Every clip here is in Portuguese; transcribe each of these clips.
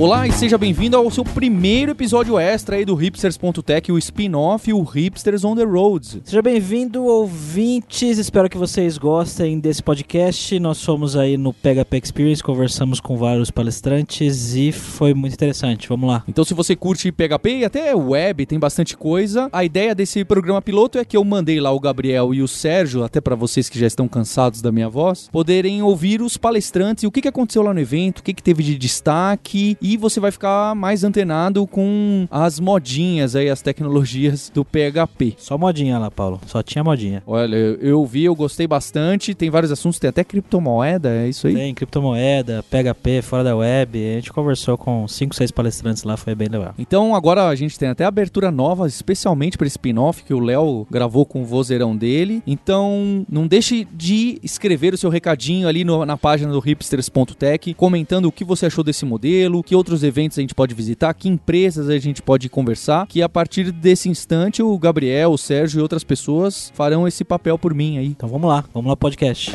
Olá e seja bem-vindo ao seu primeiro episódio extra aí do Hipsters.tech, o spin-off, o Hipsters on the Roads. Seja bem-vindo, ouvintes. Espero que vocês gostem desse podcast. Nós fomos aí no PHP Experience, conversamos com vários palestrantes e foi muito interessante. Vamos lá. Então, se você curte PHP e até web, tem bastante coisa. A ideia desse programa piloto é que eu mandei lá o Gabriel e o Sérgio, até para vocês que já estão cansados da minha voz, poderem ouvir os palestrantes e o que aconteceu lá no evento, o que teve de destaque e você vai ficar mais antenado com as modinhas aí, as tecnologias do PHP. Só modinha lá, Paulo. Só tinha modinha. Olha, eu vi, eu gostei bastante. Tem vários assuntos, tem até criptomoeda, é isso aí? Tem criptomoeda, PHP, fora da web. A gente conversou com 5, 6 palestrantes lá, foi bem legal. Então agora a gente tem até abertura nova, especialmente para spin-off que o Léo gravou com o vozeirão dele. Então não deixe de escrever o seu recadinho ali no, na página do hipsters.tech, comentando o que você achou desse modelo, que outros eventos a gente pode visitar, que empresas a gente pode conversar, que a partir desse instante o Gabriel, o Sérgio e outras pessoas farão esse papel por mim aí. Então vamos lá, vamos lá podcast.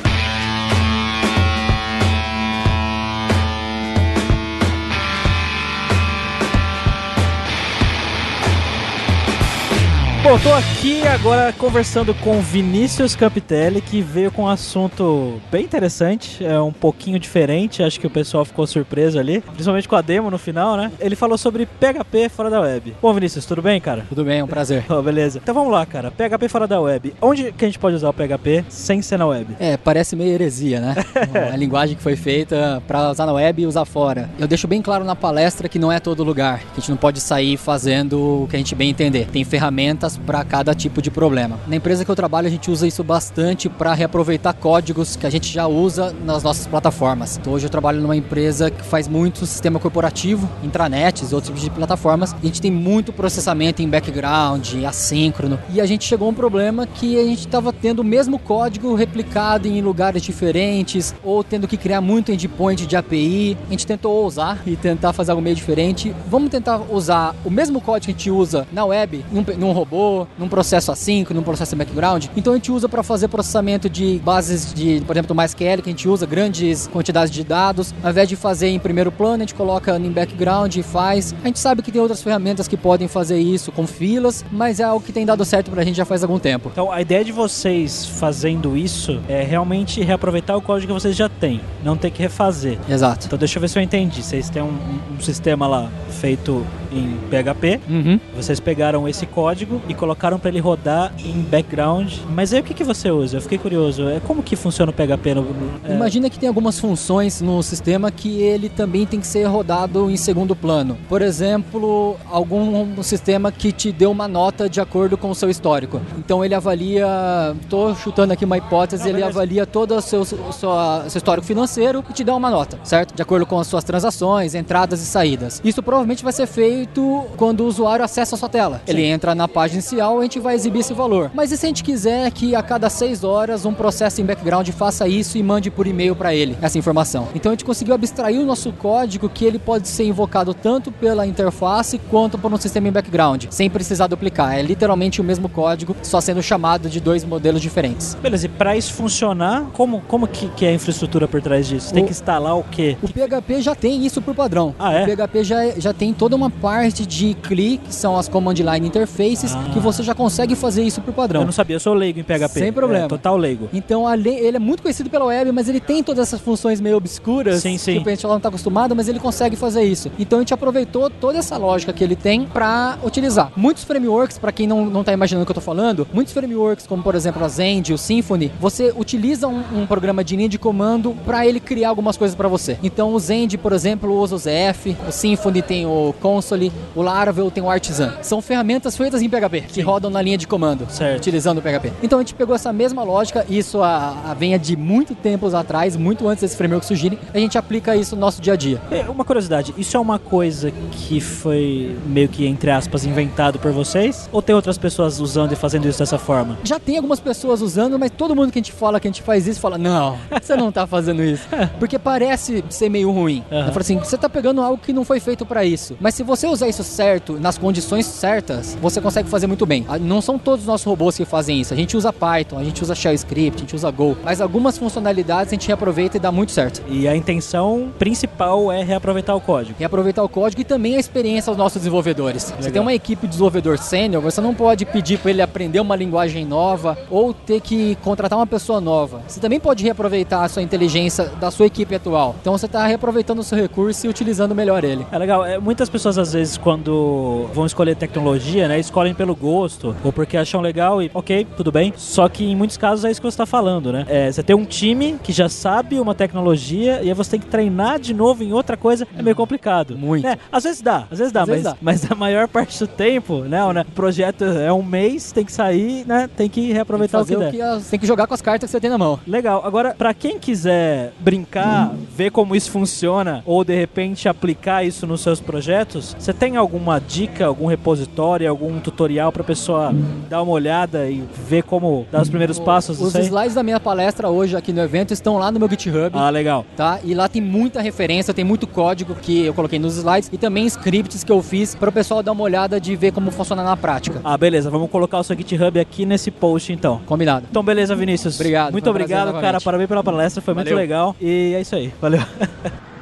Bom, tô aqui agora conversando com Vinícius Campitelli, que veio com um assunto bem interessante, é um pouquinho diferente, acho que o pessoal ficou surpreso ali, principalmente com a demo no final, né? Ele falou sobre PHP fora da web. Bom, Vinícius, tudo bem, cara? Tudo bem, é um prazer. Oh, beleza. Então vamos lá, cara. PHP fora da web. Onde que a gente pode usar o PHP sem ser na web? É, parece meio heresia, né? a linguagem que foi feita para usar na web e usar fora. Eu deixo bem claro na palestra que não é todo lugar, que a gente não pode sair fazendo o que a gente bem entender. Tem ferramentas para cada tipo de problema. Na empresa que eu trabalho, a gente usa isso bastante para reaproveitar códigos que a gente já usa nas nossas plataformas. Então, hoje eu trabalho numa empresa que faz muito sistema corporativo, intranets, outros tipos de plataformas. A gente tem muito processamento em background, assíncrono. E a gente chegou a um problema que a gente estava tendo o mesmo código replicado em lugares diferentes ou tendo que criar muito endpoint de API. A gente tentou ousar e tentar fazer algo meio diferente. Vamos tentar usar o mesmo código que a gente usa na web, num, num robô, num processo assíncrono, num processo background. Então a gente usa para fazer processamento de bases de, por exemplo, do MySQL, que a gente usa grandes quantidades de dados. Ao invés de fazer em primeiro plano, a gente coloca em background e faz. A gente sabe que tem outras ferramentas que podem fazer isso com filas, mas é algo que tem dado certo pra gente já faz algum tempo. Então a ideia de vocês fazendo isso é realmente reaproveitar o código que vocês já têm, não ter que refazer. Exato. Então deixa eu ver se eu entendi. Vocês têm um, um sistema lá feito em PHP, Uhum. vocês pegaram esse código e colocaram para ele rodar em background. Mas aí o que, que você usa? Eu fiquei curioso. É como que funciona o PHP no, é, Imagina que tem algumas funções no sistema que ele também tem que ser rodado em segundo plano. Por exemplo, algum sistema que te deu uma nota de acordo com o seu histórico. Então ele avalia, estou chutando aqui uma hipótese, Não, ele beleza. avalia todo o seu, sua- seu histórico financeiro e te dá uma nota, certo? De acordo com as suas transações, entradas e saídas. Isso provavelmente vai ser feito quando o usuário acessa a sua tela. Ele entra na página inicial e a gente vai exibir esse valor. Mas e se a gente quiser que a cada seis horas um processo em background faça isso e mande por e-mail para ele essa informação? Então a gente conseguiu abstrair o nosso código que ele pode ser invocado tanto pela interface quanto por um sistema em background, sem precisar duplicar. É literalmente o mesmo código, só sendo chamado de dois modelos diferentes. Beleza, e pra isso funcionar, como, como que, que é a infraestrutura por trás disso? Tem O- que instalar o quê? O PHP já tem isso por padrão. Ah, é? O PHP já, já tem toda uma parte de CLI, que são as Command Line Interfaces, Ah. Que você já consegue fazer isso por padrão. Eu não sabia, eu sou leigo em PHP. Sem problema. É, total leigo. Então, ele é muito conhecido pela web, mas ele tem todas essas funções meio obscuras Sim, sim. que a gente não está acostumado, mas ele consegue fazer isso. Então, a gente aproveitou toda essa lógica que ele tem para utilizar. Muitos frameworks, para quem não, não tá imaginando o que eu tô falando, muitos frameworks, como por exemplo a Zend, o Symfony, você utiliza um, um programa de linha de comando para ele criar algumas coisas para você. Então, o Zend, por exemplo, usa o ZF, o Symfony tem o Console, o Laravel tem o Artisan. São ferramentas feitas em PHP. Que rodam na linha de comando, Certo. utilizando o PHP. Então a gente pegou essa mesma lógica, isso a, a venha de muito tempos atrás, muito antes desse framework surgirem, a gente aplica isso no nosso dia a dia. É, Uma curiosidade, isso é uma coisa que foi meio que, entre aspas, inventado por vocês? Ou tem outras pessoas usando e fazendo isso dessa forma? Já tem algumas pessoas usando, mas todo mundo que a gente fala que a gente faz isso fala: Não, você não tá fazendo isso. Porque parece ser meio ruim. Aham. Eu falo assim: você tá pegando algo que não foi feito pra isso. Mas se você usar isso certo, nas condições certas, você consegue fazer muito bem. Ah, Não são todos os nossos robôs que fazem isso. A gente usa Python, a gente usa Shell Script, a gente usa Go. Mas algumas funcionalidades a gente reaproveita e dá muito certo. E a intenção principal é reaproveitar o código. reaproveitar o código e também a experiência dos nossos desenvolvedores. Você tem uma equipe de desenvolvedor sênior, você não pode pedir para ele aprender uma linguagem nova ou ter que contratar uma pessoa nova. Você também pode reaproveitar a sua inteligência da sua equipe atual. Então você está reaproveitando o seu recurso e utilizando melhor ele. É legal, é, muitas pessoas às vezes quando vão escolher tecnologia, né, escolhem pelo gosto ou porque acham legal e ok, tudo bem. Só que em muitos casos é isso que você está falando, né? É, você tem um time que já sabe uma tecnologia e aí você tem que treinar de novo em outra coisa, é meio complicado. Muito. Né? Às vezes dá, às vezes dá, Às mas, vezes dá. mas a maior parte do tempo, né, o né, o projeto é um mês, tem que sair, né, tem que reaproveitar fazer o que o der. que as- tem que jogar com as cartas que você tem na mão. Legal. Agora, pra quem quiser brincar, ver como isso funciona ou de repente aplicar isso nos seus projetos, você tem alguma dica, algum repositório, algum tutorial pra pessoa dar uma olhada e ver como dar os primeiros passos Os slides da minha palestra hoje aqui no evento estão lá no meu GitHub. Ah, legal. tá? E lá tem muita referência, tem muito código que eu coloquei nos slides e também scripts que eu fiz para o pessoal dar uma olhada de ver como funciona na prática. Ah, beleza. Vamos colocar o seu GitHub aqui nesse post então. Combinado. Então, beleza, Vinícius. Obrigado, Muito um obrigado, cara. novamente. Parabéns pela palestra, foi muito Valeu. legal. E é isso aí. Valeu.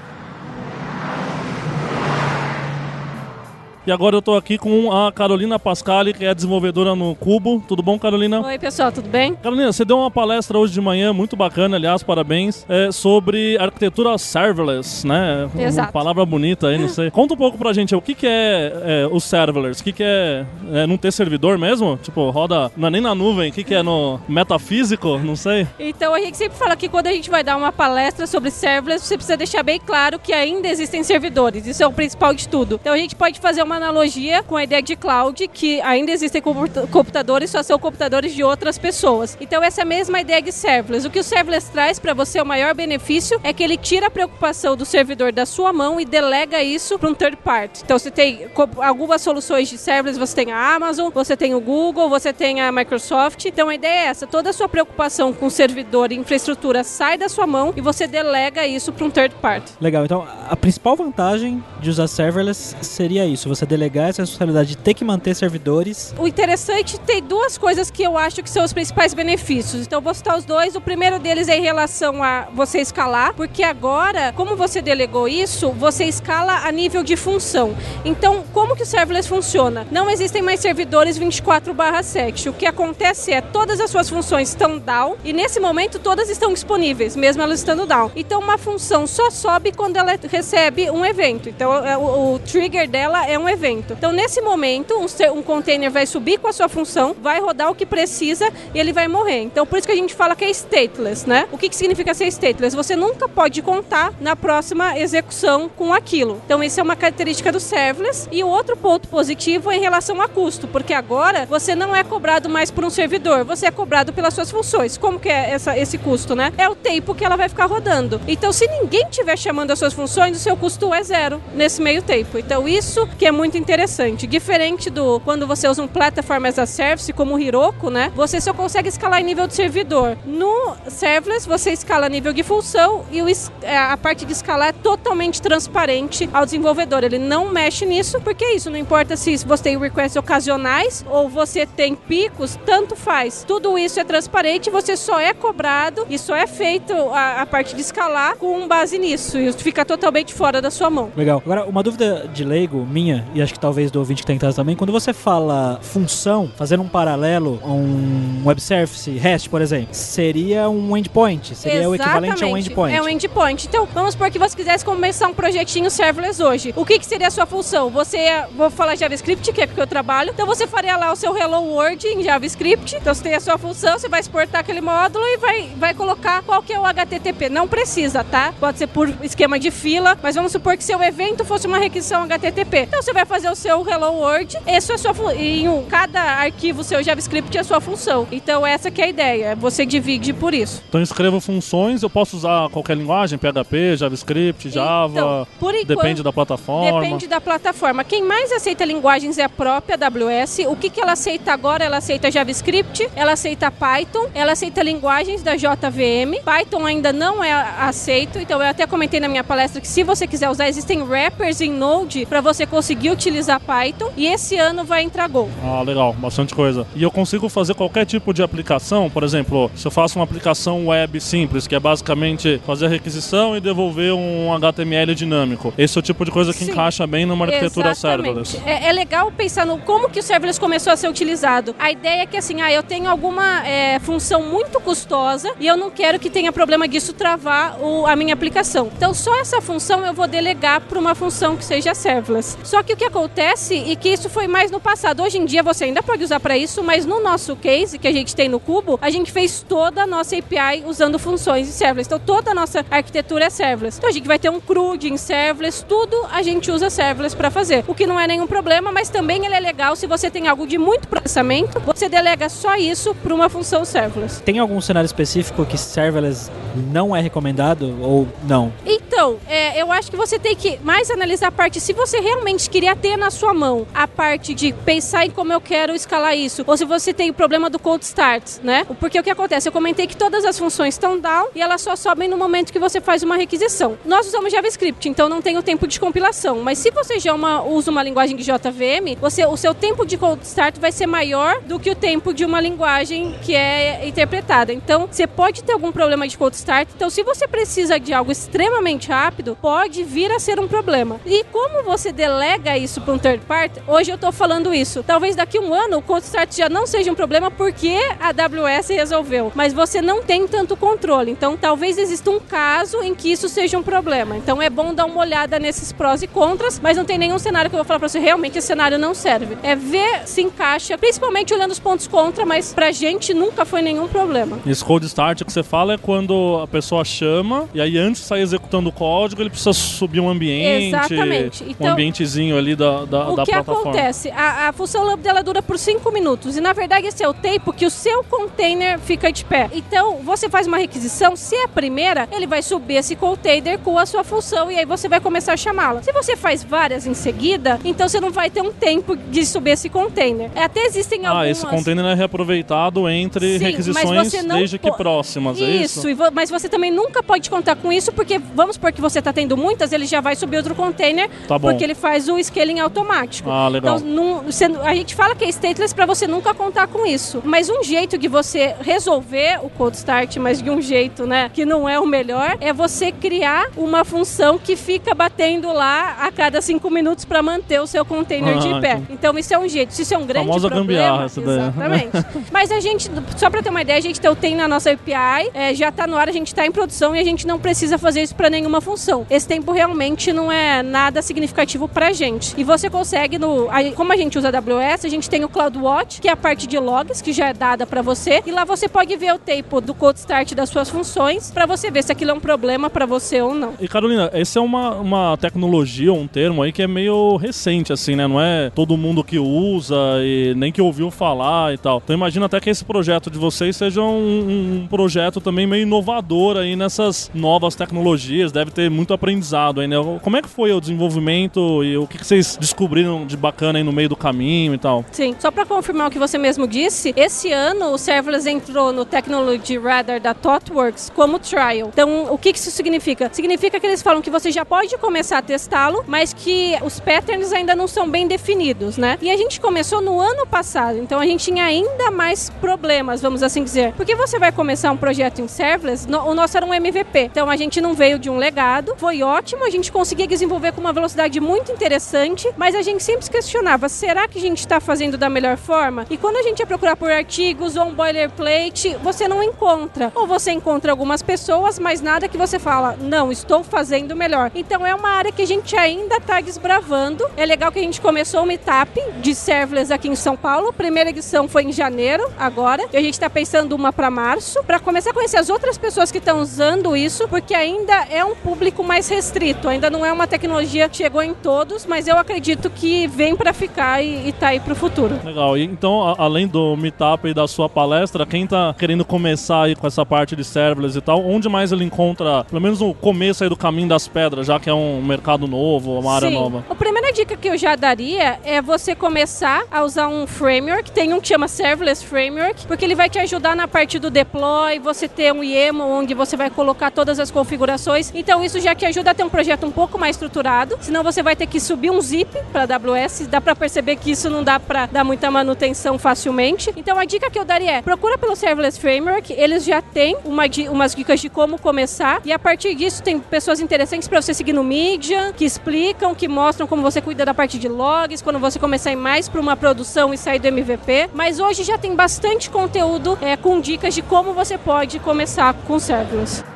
E agora eu tô aqui com a Carolina Pascali, que é desenvolvedora no Cubo. Tudo bom, Carolina? Oi, pessoal, tudo bem? Carolina, você deu uma palestra hoje de manhã, muito bacana, aliás, parabéns, é, sobre arquitetura serverless, né? Exato. Uma palavra bonita aí, não sei. Conta um pouco pra gente, o que, que é, é o serverless? O que, que é, é não ter servidor mesmo? Tipo, roda, não é nem na nuvem, o que, que é no metafísico? Não sei. Então a gente sempre fala que quando a gente vai dar uma palestra sobre serverless, você precisa deixar bem claro que ainda existem servidores. Isso é o principal de tudo. Então a gente pode fazer uma analogia com a ideia de cloud, que ainda existem computa- computadores, só são computadores de outras pessoas. Então essa é a mesma ideia de serverless. O que o serverless traz para você, o maior benefício, é que ele tira a preocupação do servidor da sua mão e delega isso para um third party. Então você tem algumas soluções de serverless, você tem a Amazon, você tem o Google, você tem a Microsoft. Então a ideia é essa, toda a sua preocupação com servidor e infraestrutura sai da sua mão e você delega isso para um third party. Legal, então a principal vantagem de usar serverless seria isso, você delegar essa responsabilidade de ter que manter servidores. O interessante tem duas coisas que eu acho que são os principais benefícios. Então vou citar os dois. O primeiro deles é em relação a você escalar, porque agora, como você delegou isso, você escala a nível de função. Então, como que o serverless funciona? Não existem mais servidores 24/7. O que acontece é todas as suas funções estão down e nesse momento todas estão disponíveis, mesmo elas estando down. Então, uma função só sobe quando ela recebe um evento. Então, é, o, o trigger dela é um evento. Então, nesse momento, um, um container vai subir com a sua função, vai rodar o que precisa e ele vai morrer. Então, por isso que a gente fala que é stateless, né? O que, que significa ser stateless? Você nunca pode contar na próxima execução com aquilo. Então, isso é uma característica do serverless. E o outro ponto positivo é em relação a custo, porque agora você não é cobrado mais por um servidor, você é cobrado pelas suas funções. Como que é essa, esse custo, né? É o tempo que ela vai ficar rodando. Então, se ninguém estiver chamando as suas funções, o seu custo é zero nesse meio tempo. Então, isso que é muito interessante. Diferente do quando você usa um Platform as a Service, como o Heroku, né? Você só consegue escalar em nível de servidor. No serverless, você escala nível de função e o é, a parte de escalar é totalmente transparente ao desenvolvedor. Ele não mexe nisso, porque é isso. Não importa se você tem requests ocasionais ou você tem picos, tanto faz. Tudo isso é transparente, você só é cobrado e só é feito a, a parte de escalar com base nisso. E fica totalmente fora da sua mão. Legal. Agora, uma dúvida de leigo minha, e acho que talvez do ouvinte que tem em casa também, quando você fala função, fazendo um paralelo a um web service, REST, por exemplo, seria um endpoint, seria o equivalente a um Exatamente. endpoint. É um endpoint. Então, vamos supor que você quisesse começar um projetinho serverless hoje. O que, que seria a sua função? Você, vou falar JavaScript, que é porque eu trabalho. Então, você faria lá o seu Hello World em JavaScript. Então, você tem a sua função, você vai exportar aquele módulo e vai, vai colocar qual que é o HTTP. Não precisa, tá? Pode ser por esquema de fila fila, mas vamos supor que seu evento fosse uma requisição HTTP. Então você vai fazer o seu Hello World, esse é sua em um- cada arquivo seu JavaScript é a sua função. Então essa que é a ideia, você divide por isso. Então eu escrevo funções, eu posso usar qualquer linguagem, PHP, JavaScript, Java, Então, por enquanto- depende da plataforma. Depende da plataforma. Quem mais aceita linguagens é a própria AWS. O que, que ela aceita agora? Ela aceita JavaScript, ela aceita Python, ela aceita linguagens da JVM. Python ainda não é aceito, então eu até comentei na minha palestra que se você quiser usar, existem wrappers em Node para você conseguir utilizar Python. E esse ano vai entrar Go. Ah, legal, bastante coisa. E eu consigo fazer qualquer tipo de aplicação, por exemplo, se eu faço uma aplicação web simples, que é basicamente fazer a requisição e devolver um HTML dinâmico. Esse é o tipo de coisa que Sim. encaixa bem numa arquitetura Exatamente. serverless. É, é legal pensar no como que o serverless começou a ser utilizado. A ideia é que assim, ah, eu tenho alguma é, função muito custosa e eu não quero que tenha problema disso travar o- a minha aplicação. Então só essa função eu vou delegar para uma função que seja serverless. Só que o que acontece e que isso foi mais no passado. Hoje em dia você ainda pode usar para isso, mas no nosso case que a gente tem no Cubo, a gente fez toda a nossa API usando funções em serverless. Então toda a nossa arquitetura é serverless. Então a gente vai ter um CRUD em serverless, tudo a gente usa serverless para fazer. O que não é nenhum problema, mas também ele é legal se você tem algo de muito processamento, você delega só isso para uma função serverless. Tem algum cenário específico que serverless não é recomendado ou não? Então, é, eu acho que você tem que mais analisar a parte, se você realmente queria ter na sua mão a parte de pensar em como eu quero escalar isso, ou se você tem o problema do cold start, né? Porque o que acontece? Eu comentei que todas as funções estão down e elas só sobem no momento que você faz uma requisição. Nós usamos JavaScript, então não tem o tempo de compilação, mas se você já uma- usa uma linguagem de JVM, você, o seu tempo de cold start vai ser maior do que o tempo de uma linguagem que é interpretada. Então, você pode ter algum problema de cold start. Então, se você precisa de algo extremamente rápido, pode vir a ser um problema. E como você delega isso para um third party, hoje eu estou falando isso. Talvez daqui a um ano o cold start já não seja um problema porque a AWS resolveu. Mas você não tem tanto controle. Então, talvez exista um caso em que isso seja um problema. Então, é bom dar uma olhada nesses prós e contras, mas não tem nenhum cenário que eu vou falar para você realmente esse cenário não serve. É ver se encaixa, principalmente olhando os pontos contra, mas pra gente nunca foi nenhum problema. Esse cold start que você fala é quando a pessoa chama e aí antes de sair executando o código ele precisa subir um ambiente, Exatamente. um Então, ambientezinho ali da, da, o da que plataforma. acontece? A, a função lambda ela dura por 5 minutos e na verdade esse é o tempo que o seu container fica de pé. Então você faz uma requisição, se é a primeira, ele vai subir esse container com a sua função e aí você vai começar a chamá-la. Se você faz várias em seguida, então você não vai ter um tempo de subir esse container. Até existem Ah, algumas... esse container é reaproveitado entre Sim, requisições desde que próximas, é isso? Isso, mas você também nunca pode contar com isso, porque vamos supor que você está tendo muitas, ele já vai subir outro container, Tá bom. porque ele faz o scaling automático. Ah, legal. Então, não- você- a gente fala que é stateless para você nunca contar com isso. Mas um jeito de você resolver o cold start, mas de um jeito, né, que não é o melhor, é você criar uma função que fica batendo lá a cada cinco minutos para manter o seu container Ah, de pé. entendi. Então isso é um jeito. Isso é um grande Famosa problema, exatamente. Mas a gente, só pra ter uma ideia, a gente tem- na nossa API, é, já tá no ar, a gente tá em produção e a gente não precisa fazer isso pra nenhuma função. Esse tempo realmente não é nada significativo pra gente. E você consegue no, como a gente usa AWS, a gente tem o CloudWatch, que é a parte de logs que já é dada pra você, e lá você pode ver o tempo do code start das suas funções pra você ver se aquilo é um problema pra você ou não. E Carolina, essa é uma, uma tecnologia, um termo aí que é meio recente, assim, né? Não é todo mundo que usa e nem que ouviu falar e tal. Então imagina até que esse projeto de vocês seja um, um projeto também meio inovador aí nessas novas tecnologias. Deve ter muito aprendizado aí, né? Como é que foi o desenvolvimento e o que que vocês descobriram de bacana aí no meio do caminho e tal? Sim, só para confirmar o que você mesmo disse, esse ano o serverless entrou no Technology Radar da ThoughtWorks como trial. Então, o que isso significa? Significa que eles falam que você já pode começar a testá-lo, mas que os patterns ainda não são bem definidos, né? E a gente começou no ano passado, então a gente tinha ainda mais problemas, vamos assim dizer. Porque você vai começar um projeto em serverless, no- o nosso era um MVP, então a gente não veio de um legado, foi ótimo, a gente conseguia desenvolver com uma velocidade muito interessante, mas a gente sempre se questionava, será que a gente está fazendo da melhor forma? E quando a gente ia procurar por artigos ou um boilerplate, você não encontra. Ou você encontra algumas pessoas, mas nada que você fala, não, estou fazendo melhor. Então é uma área que a gente ainda está desbravando. É legal que a gente começou o meetup de serverless aqui em São Paulo. A primeira edição foi em janeiro, agora. E a gente está pensando uma para março, para começar a conhecer as outras pessoas que estão usando isso, porque ainda é um público mais restrito. Ainda não é uma tecnologia que chegou em todos, mas eu acredito que vem para ficar e, tá aí pro futuro. Legal. E, então, a- além do Meetup e da sua palestra, quem tá querendo começar aí com essa parte de serverless e tal, onde mais ele encontra, pelo menos o começo aí do caminho das pedras, já que é um mercado novo, uma área Sim. nova? A primeira dica que eu já daria é você começar a usar um framework. Tem um que chama Serverless Framework, porque ele vai te ajudar na parte do deploy, você ter um YAML onde você vai colocar todas as configurações. Então isso já te ajuda a ter um projeto um pouco mais estruturado. Senão você vai ter que subir um zip para AWS. Dá para perceber que isso não dá para dar muita manutenção facilmente. Então a dica que eu daria é procura pelo Serverless Framework. Eles já têm uma umas dicas de como começar e a partir disso tem pessoas interessantes para você seguir no Medium, que explicam, que mostram como você cuida da parte de logs, quando você começar a ir mais para uma produção e sair do MVP. Mas hoje já tem bastante conteúdo é, com dicas de como você pode começar com serverless.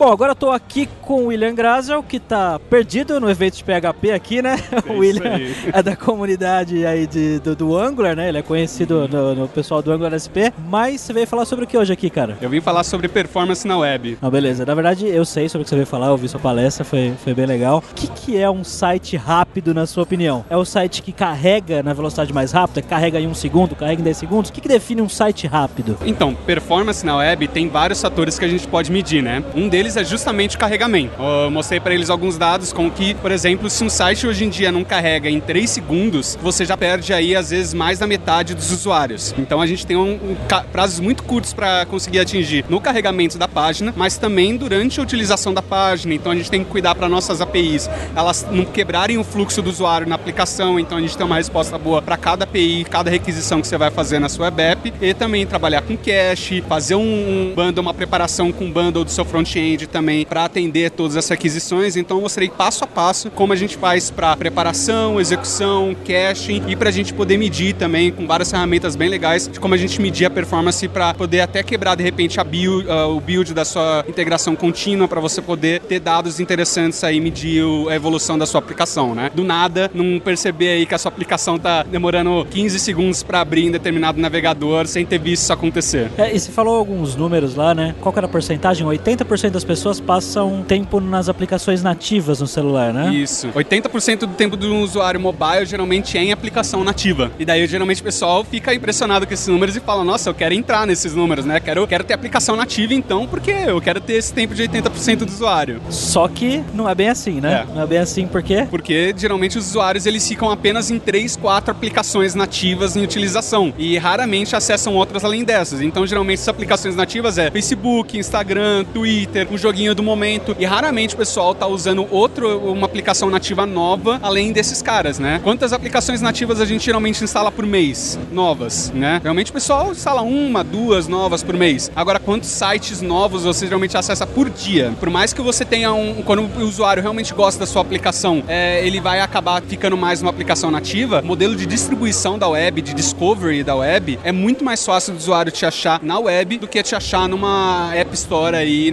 Bom, agora eu tô aqui com o William Grazel, que tá perdido no evento de PHP aqui, né? o William aí. é da comunidade aí de, do, do Angular, né? Ele é conhecido no, no pessoal do Angular SP. Mas você veio falar sobre o que hoje aqui, cara? Eu vim falar sobre performance na web. Ah, beleza. Na verdade, eu sei sobre o que você veio falar, eu vi sua palestra, foi, foi bem legal. O que, que é um site rápido, na sua opinião? É o site que carrega na velocidade mais rápida? Carrega em um segundo, carrega em 10 segundos? O que, que define um site rápido? Então, performance na web tem vários fatores que a gente pode medir, né? Um deles é justamente o carregamento. Eu mostrei para eles alguns dados com que, por exemplo, se um site hoje em dia não carrega em 3 segundos, você já perde aí às vezes mais da metade dos usuários. Então a gente tem um, um prazos muito curtos para conseguir atingir no carregamento da página, mas também durante a utilização da página. Então a gente tem que cuidar para nossas APIs, elas não quebrarem o fluxo do usuário na aplicação. Então a gente tem uma resposta boa para cada API, cada requisição que você vai fazer na sua web app e também trabalhar com cache, fazer um, um bundle, uma preparação com bundle do seu front-end também para atender todas essas requisições. Então eu mostrei passo a passo como a gente faz para preparação, execução, caching e para a gente poder medir também com várias ferramentas bem legais de como a gente medir a performance para poder até quebrar de repente build, ah, o build da sua integração contínua para você poder ter dados interessantes aí medir a evolução da sua aplicação, né? Do nada, não perceber aí que a sua aplicação tá demorando 15 segundos para abrir em determinado navegador sem ter visto isso acontecer. É, e você falou alguns números lá, né? Qual que era a porcentagem? 80% das pessoas passam tempo nas aplicações nativas no celular, né? Isso. 80% do tempo do usuário mobile geralmente é em aplicação nativa. E daí geralmente o pessoal fica impressionado com esses números e fala: "Nossa, eu quero entrar nesses números, né? Quero quero ter aplicação nativa então, porque eu quero ter esse tempo de 80% do usuário". Só que não é bem assim, né? É. Não é bem assim porque Porque geralmente os usuários eles ficam apenas em 3, 4 aplicações nativas em utilização e raramente acessam outras além dessas. Então, geralmente essas aplicações nativas é Facebook, Instagram, Twitter, um joguinho do momento e raramente o pessoal tá usando outro uma aplicação nativa nova além desses caras, né? Quantas aplicações nativas a gente geralmente instala por mês? Novas, né? Realmente o pessoal instala uma, duas novas por mês. Agora, quantos sites novos você geralmente acessa por dia? Por mais que você tenha um. Quando o usuário realmente gosta da sua aplicação, é, ele vai acabar ficando mais uma aplicação nativa. O modelo de distribuição da web, de discovery da web, é muito mais fácil do usuário te achar na web do que te achar numa App Store aí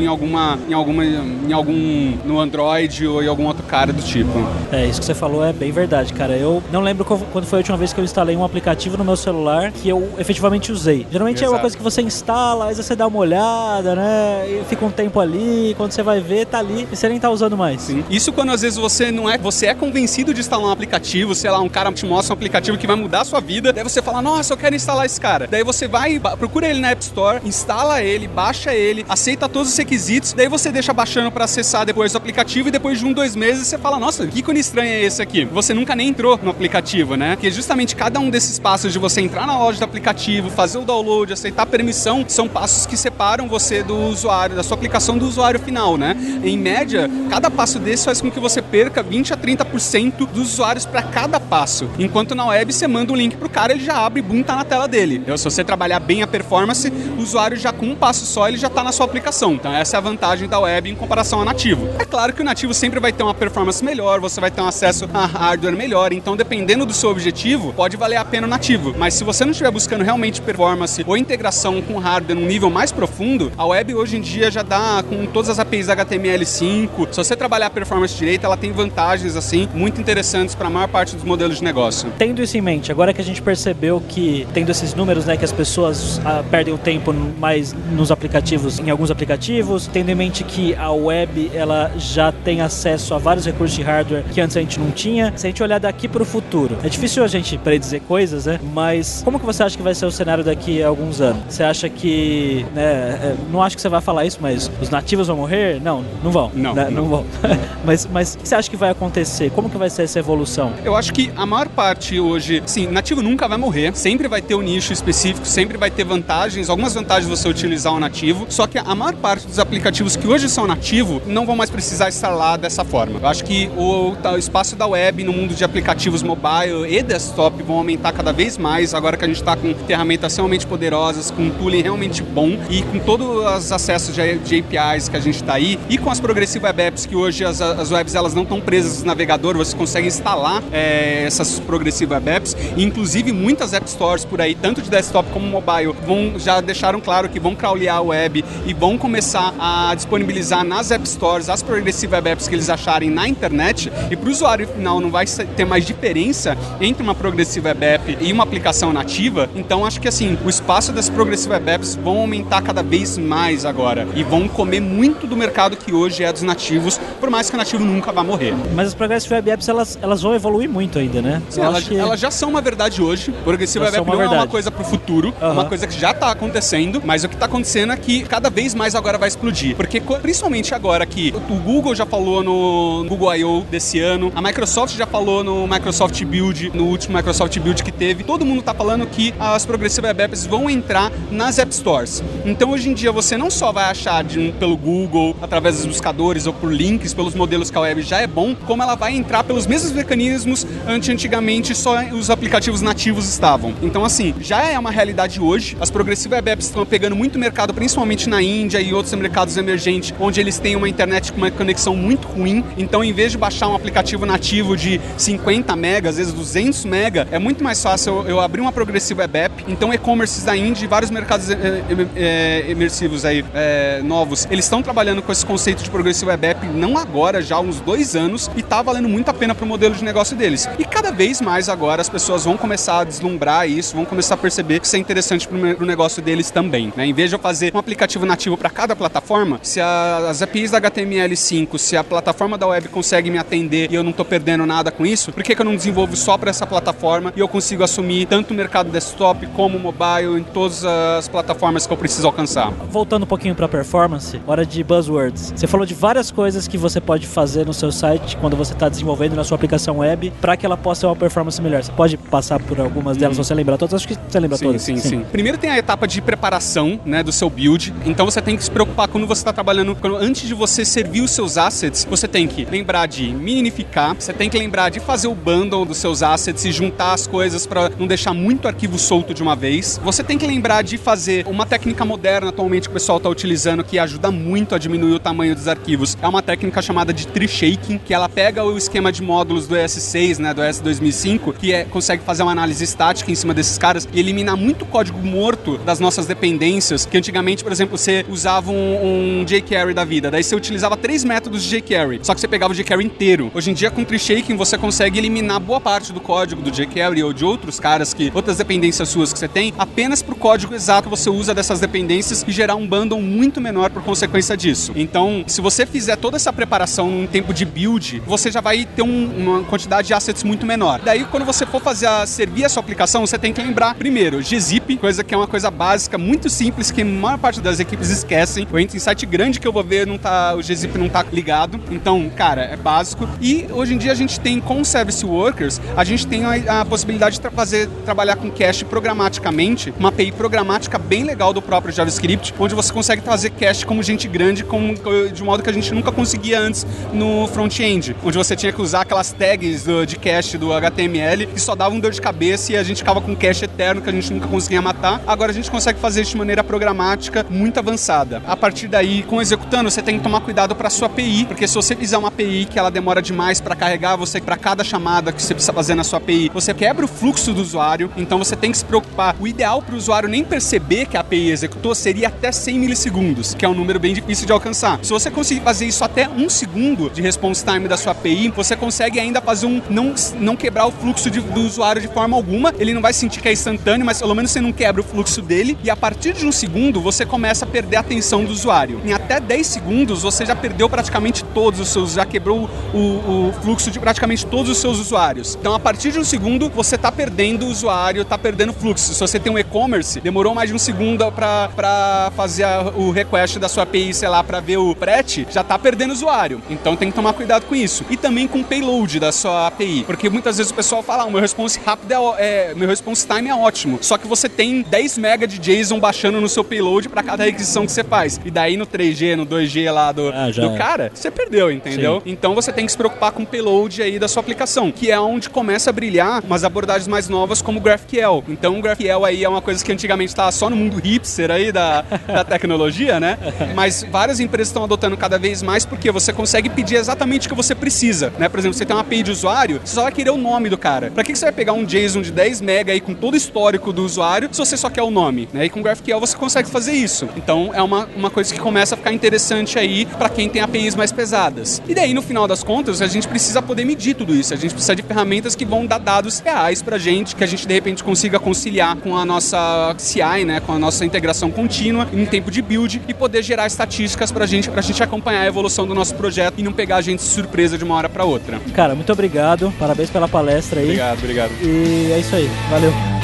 em alguma. em alguma. em algum. no Android ou em algum cara do tipo. É, isso que você falou é bem verdade, cara. Eu não lembro quando foi a última vez que eu instalei um aplicativo no meu celular que eu efetivamente usei. Geralmente é uma Exato. coisa que você instala, aí você dá uma olhada, né? E fica um tempo ali, quando você vai ver, tá ali e você nem tá usando mais. Sim. Isso quando às vezes você não é, você é convencido de instalar um aplicativo, sei lá, um cara te mostra um aplicativo que vai mudar a sua vida, daí você fala, nossa, eu quero instalar esse cara. Daí você vai, procura ele na App Store, instala ele, baixa ele, aceita todos os requisitos, daí você deixa baixando pra acessar depois o aplicativo e depois de um, dois meses você fala, nossa, que ícone estranho é esse aqui? Você nunca nem entrou no aplicativo, né? Porque justamente cada um desses passos de você entrar na loja do aplicativo, fazer o download, aceitar permissão, são passos que separam você do usuário, da sua aplicação do usuário final, né? Em média, cada passo desse faz com que você perca 20 a 30% dos usuários para cada passo. Enquanto na web você manda um link pro cara, ele já abre e boom, tá na tela dele. Então, se você trabalhar bem a performance, o usuário já com um passo só, ele já tá na sua aplicação. Então essa é a vantagem da web em comparação ao nativo. É claro que o nativo sempre vai ter uma performance melhor, você vai ter um acesso a hardware melhor. Então, dependendo do seu objetivo, pode valer a pena o nativo. Mas se você não estiver buscando realmente performance ou integração com hardware num nível mais profundo, a web hoje em dia já dá com todas as APIs HTML5. Se você trabalhar a performance direita, ela tem vantagens assim muito interessantes para a maior parte dos modelos de negócio. Tendo isso em mente, agora que a gente percebeu que tendo esses números, né, que as pessoas ah, perdem o tempo mais nos aplicativos, em alguns aplicativos, tendo em mente que a web ela já tem acesso a vários recursos de hardware que antes a gente não tinha. Se a gente olhar daqui para o futuro, é difícil a gente predizer coisas, né? Mas como que você acha que vai ser o cenário daqui a alguns anos? Você acha que, né, é, não acho que você vai falar isso, mas os nativos vão morrer? Não, não vão. Não, né? não. vão. mas, mas o que você acha que vai acontecer? Como que vai ser essa evolução? Eu acho que a maior parte hoje, sim, nativo nunca vai morrer, sempre vai ter um nicho específico, sempre vai ter vantagens, algumas vantagens você utilizar o nativo, só que a maior parte dos aplicativos que hoje são nativo não vão mais precisar estar lá dessa forma. Acho que o, o espaço da web no mundo de aplicativos mobile e desktop vão aumentar cada vez mais, agora que a gente está com ferramentas realmente poderosas, com um tooling realmente bom e com todos os acessos de, de APIs que a gente está aí e com as Progressive Web Apps que hoje as, as webs elas não estão presas no navegador, você consegue instalar é, essas Progressive Web Apps, e, inclusive muitas App Stores por aí, tanto de desktop como mobile, vão, já deixaram claro que vão crawlear a web e vão começar a disponibilizar nas App Stores as Progressive Web Apps que eles acharem na internet e para o usuário final não vai ter mais diferença entre uma Progressive Web App e uma aplicação nativa, então acho que assim, o espaço das Progressive Web Apps vão aumentar cada vez mais agora e vão comer muito do mercado que hoje é dos nativos, por mais que o nativo nunca vá morrer. Mas as Progressive Web Apps, elas, elas vão evoluir muito ainda, né? Sim, elas, que... elas, já são uma verdade hoje. Progressive Web App não verdade. é uma coisa pro futuro, uhum. uma coisa que já tá acontecendo, mas o que tá acontecendo é que cada vez mais agora vai explodir. Porque principalmente agora que o Google já falou no Google I.O. desse ano, a Microsoft já falou no Microsoft Build, no último Microsoft Build que teve, todo mundo tá falando que as Progressive Web Apps vão entrar nas App Stores. Então hoje em dia você não só vai achar de, pelo Google, através dos buscadores ou por links, pelos modelos que a web já é bom, como ela vai entrar pelos mesmos mecanismos onde antigamente só os aplicativos nativos estavam. Então, assim, já é uma realidade hoje. As Progressive Web Apps estão pegando muito mercado, principalmente na Índia e outros mercados emergentes, onde eles têm uma internet com uma conexão muito ruim. Então, em vez de baixar um aplicativo nativo de 50 mega, às vezes 200 mega, é muito mais fácil eu, eu abrir uma Progressive Web App. Então, e-commerces da e vários mercados é, é, imersivos aí, é, novos, eles estão trabalhando com esse conceito de Progressive Web App, não agora, já há uns dois anos, e tá valendo muito a pena pro modelo de negócio deles. E cada vez mais agora as pessoas vão começar a deslumbrar isso, vão começar a perceber que isso é interessante pro negócio deles também. Né? Em vez de eu fazer um aplicativo nativo para cada plataforma, se a, as APIs da HTML5, se a plataforma da web consegue me atender e eu não estou perdendo nada com isso, por que, que eu não desenvolvo só para essa plataforma e eu consigo assumir tanto o mercado desktop como mobile em todas as plataformas que eu preciso alcançar? Voltando um pouquinho para performance, hora de buzzwords. Você falou de várias coisas que você pode fazer no seu site quando você está desenvolvendo na sua aplicação web para que ela possa ter uma performance melhor. Você pode passar por algumas delas, hum. você lembra todas? Acho que você lembra sim, todas. Sim, sim, sim. Primeiro tem a etapa de preparação né, do seu build. Então você tem que se preocupar quando você está trabalhando. Quando, antes de você servir os seus assets, você tem que lembrar de minificar, você tem que lembrar de fazer o bundle dos seus assets e juntar as coisas para não deixar muito arquivo solto de uma vez. Você tem que lembrar de fazer uma técnica moderna atualmente que o pessoal está utilizando que ajuda muito a diminuir o tamanho dos arquivos. É uma técnica chamada de tree shaking, que ela pega o esquema de módulos do ES6, né, do ES 2005, que é, consegue fazer uma análise estática em cima desses caras e eliminar muito código morto das nossas dependências, que antigamente, por exemplo, você usava um, um jQuery da vida, daí você utilizava três métodos de jQuery, só que você pegava o jQuery inteiro. Hoje em dia, com tree shaking, você consegue eliminar boa parte do código do jQuery ou de outros caras que outras dependências suas que você tem, apenas pro código exato que você usa dessas dependências e gerar um bundle muito menor por consequência disso. Então, se você fizer toda essa preparação num tempo de build, você já vai ter um, uma quantidade de assets muito menor. Daí, quando você for fazer a, servir a sua aplicação, você tem que lembrar, primeiro, gzip, coisa que é uma coisa básica, muito simples, que a maior parte das equipes esquecem. Eu entro em site grande que eu vou ver, não tá, o gzip não tá ligado. Então, cara, é básico. E hoje em dia a gente tem com Service Workers, a gente tem a, a possibilidade de tra fazer, trabalhar com cache programaticamente, uma API programática bem legal do próprio JavaScript, onde você consegue fazer cache como gente grande, como, de modo que a gente nunca conseguia antes no front-end, onde você tinha que usar aquelas tags do, de cache do HTML que só davam dor de cabeça e a gente ficava com cache eterno que a gente nunca conseguia matar. Agora a gente consegue fazer isso de maneira programática muito avançada. A partir daí, com executando, você tem que tomar cuidado para sua API, porque se você fizer uma API que ela demora demais para carregar, você para cada chamada que você precisa fazer na sua API, você quebra o fluxo do usuário, então você tem que se preocupar. O ideal para o usuário nem perceber que a API executou seria até 100 milissegundos, que é um número bem difícil de alcançar. Se você conseguir fazer isso até um segundo de response time da sua API, você consegue ainda fazer um não, não quebrar o fluxo de, do usuário de forma alguma. Ele não vai sentir que é instantâneo, mas pelo menos você não quebra o fluxo dele. E a partir de um segundo, você começa a perder a atenção do usuário. Em até 10 segundos, você já perdeu praticamente todos os seus, quebrou o, o fluxo de praticamente todos os seus usuários. Então, a partir de um segundo, você está perdendo o usuário, está perdendo fluxo. Se você tem um e-commerce, demorou mais de um segundo para fazer a, o request da sua API, sei lá, para ver o PRET, já está perdendo usuário. Então, tem que tomar cuidado com isso. E também com o payload da sua API, porque muitas vezes o pessoal fala, ah, o meu response rápido é, é meu response time é ótimo. Só que você tem 10 mega de JSON baixando no seu payload para cada requisição que você faz. E daí no 3G, no 2G lá do, Ah, do é. cara, você perdeu, entendeu? Então você tem que se preocupar com o payload aí da sua aplicação, que é onde começa a brilhar umas abordagens mais novas como o GraphQL. Então o GraphQL aí é uma coisa que antigamente estava só no mundo hipster aí da, da tecnologia, né? Mas várias empresas estão adotando cada vez mais porque você consegue pedir exatamente o que você precisa, né? Por exemplo, você tem uma API de usuário, você só vai querer o nome do cara. Pra que você vai pegar um JSON de 10 mega aí com todo o histórico do usuário se você só quer o nome, né? E com o GraphQL você consegue fazer isso. Então é uma, uma coisa que começa a ficar interessante aí pra quem tem APIs mais pesadas. E daí, no final das contas, a gente precisa poder medir tudo isso. A gente precisa de ferramentas que vão dar dados reais pra gente, que a gente de repente consiga conciliar com a nossa CI, né? Com a nossa integração contínua em tempo de build e poder gerar estatísticas pra gente, pra gente acompanhar a evolução do nosso projeto e não pegar a gente de surpresa de uma hora pra outra. Cara, muito obrigado. Parabéns pela palestra aí. Obrigado, obrigado. E é isso aí. Valeu.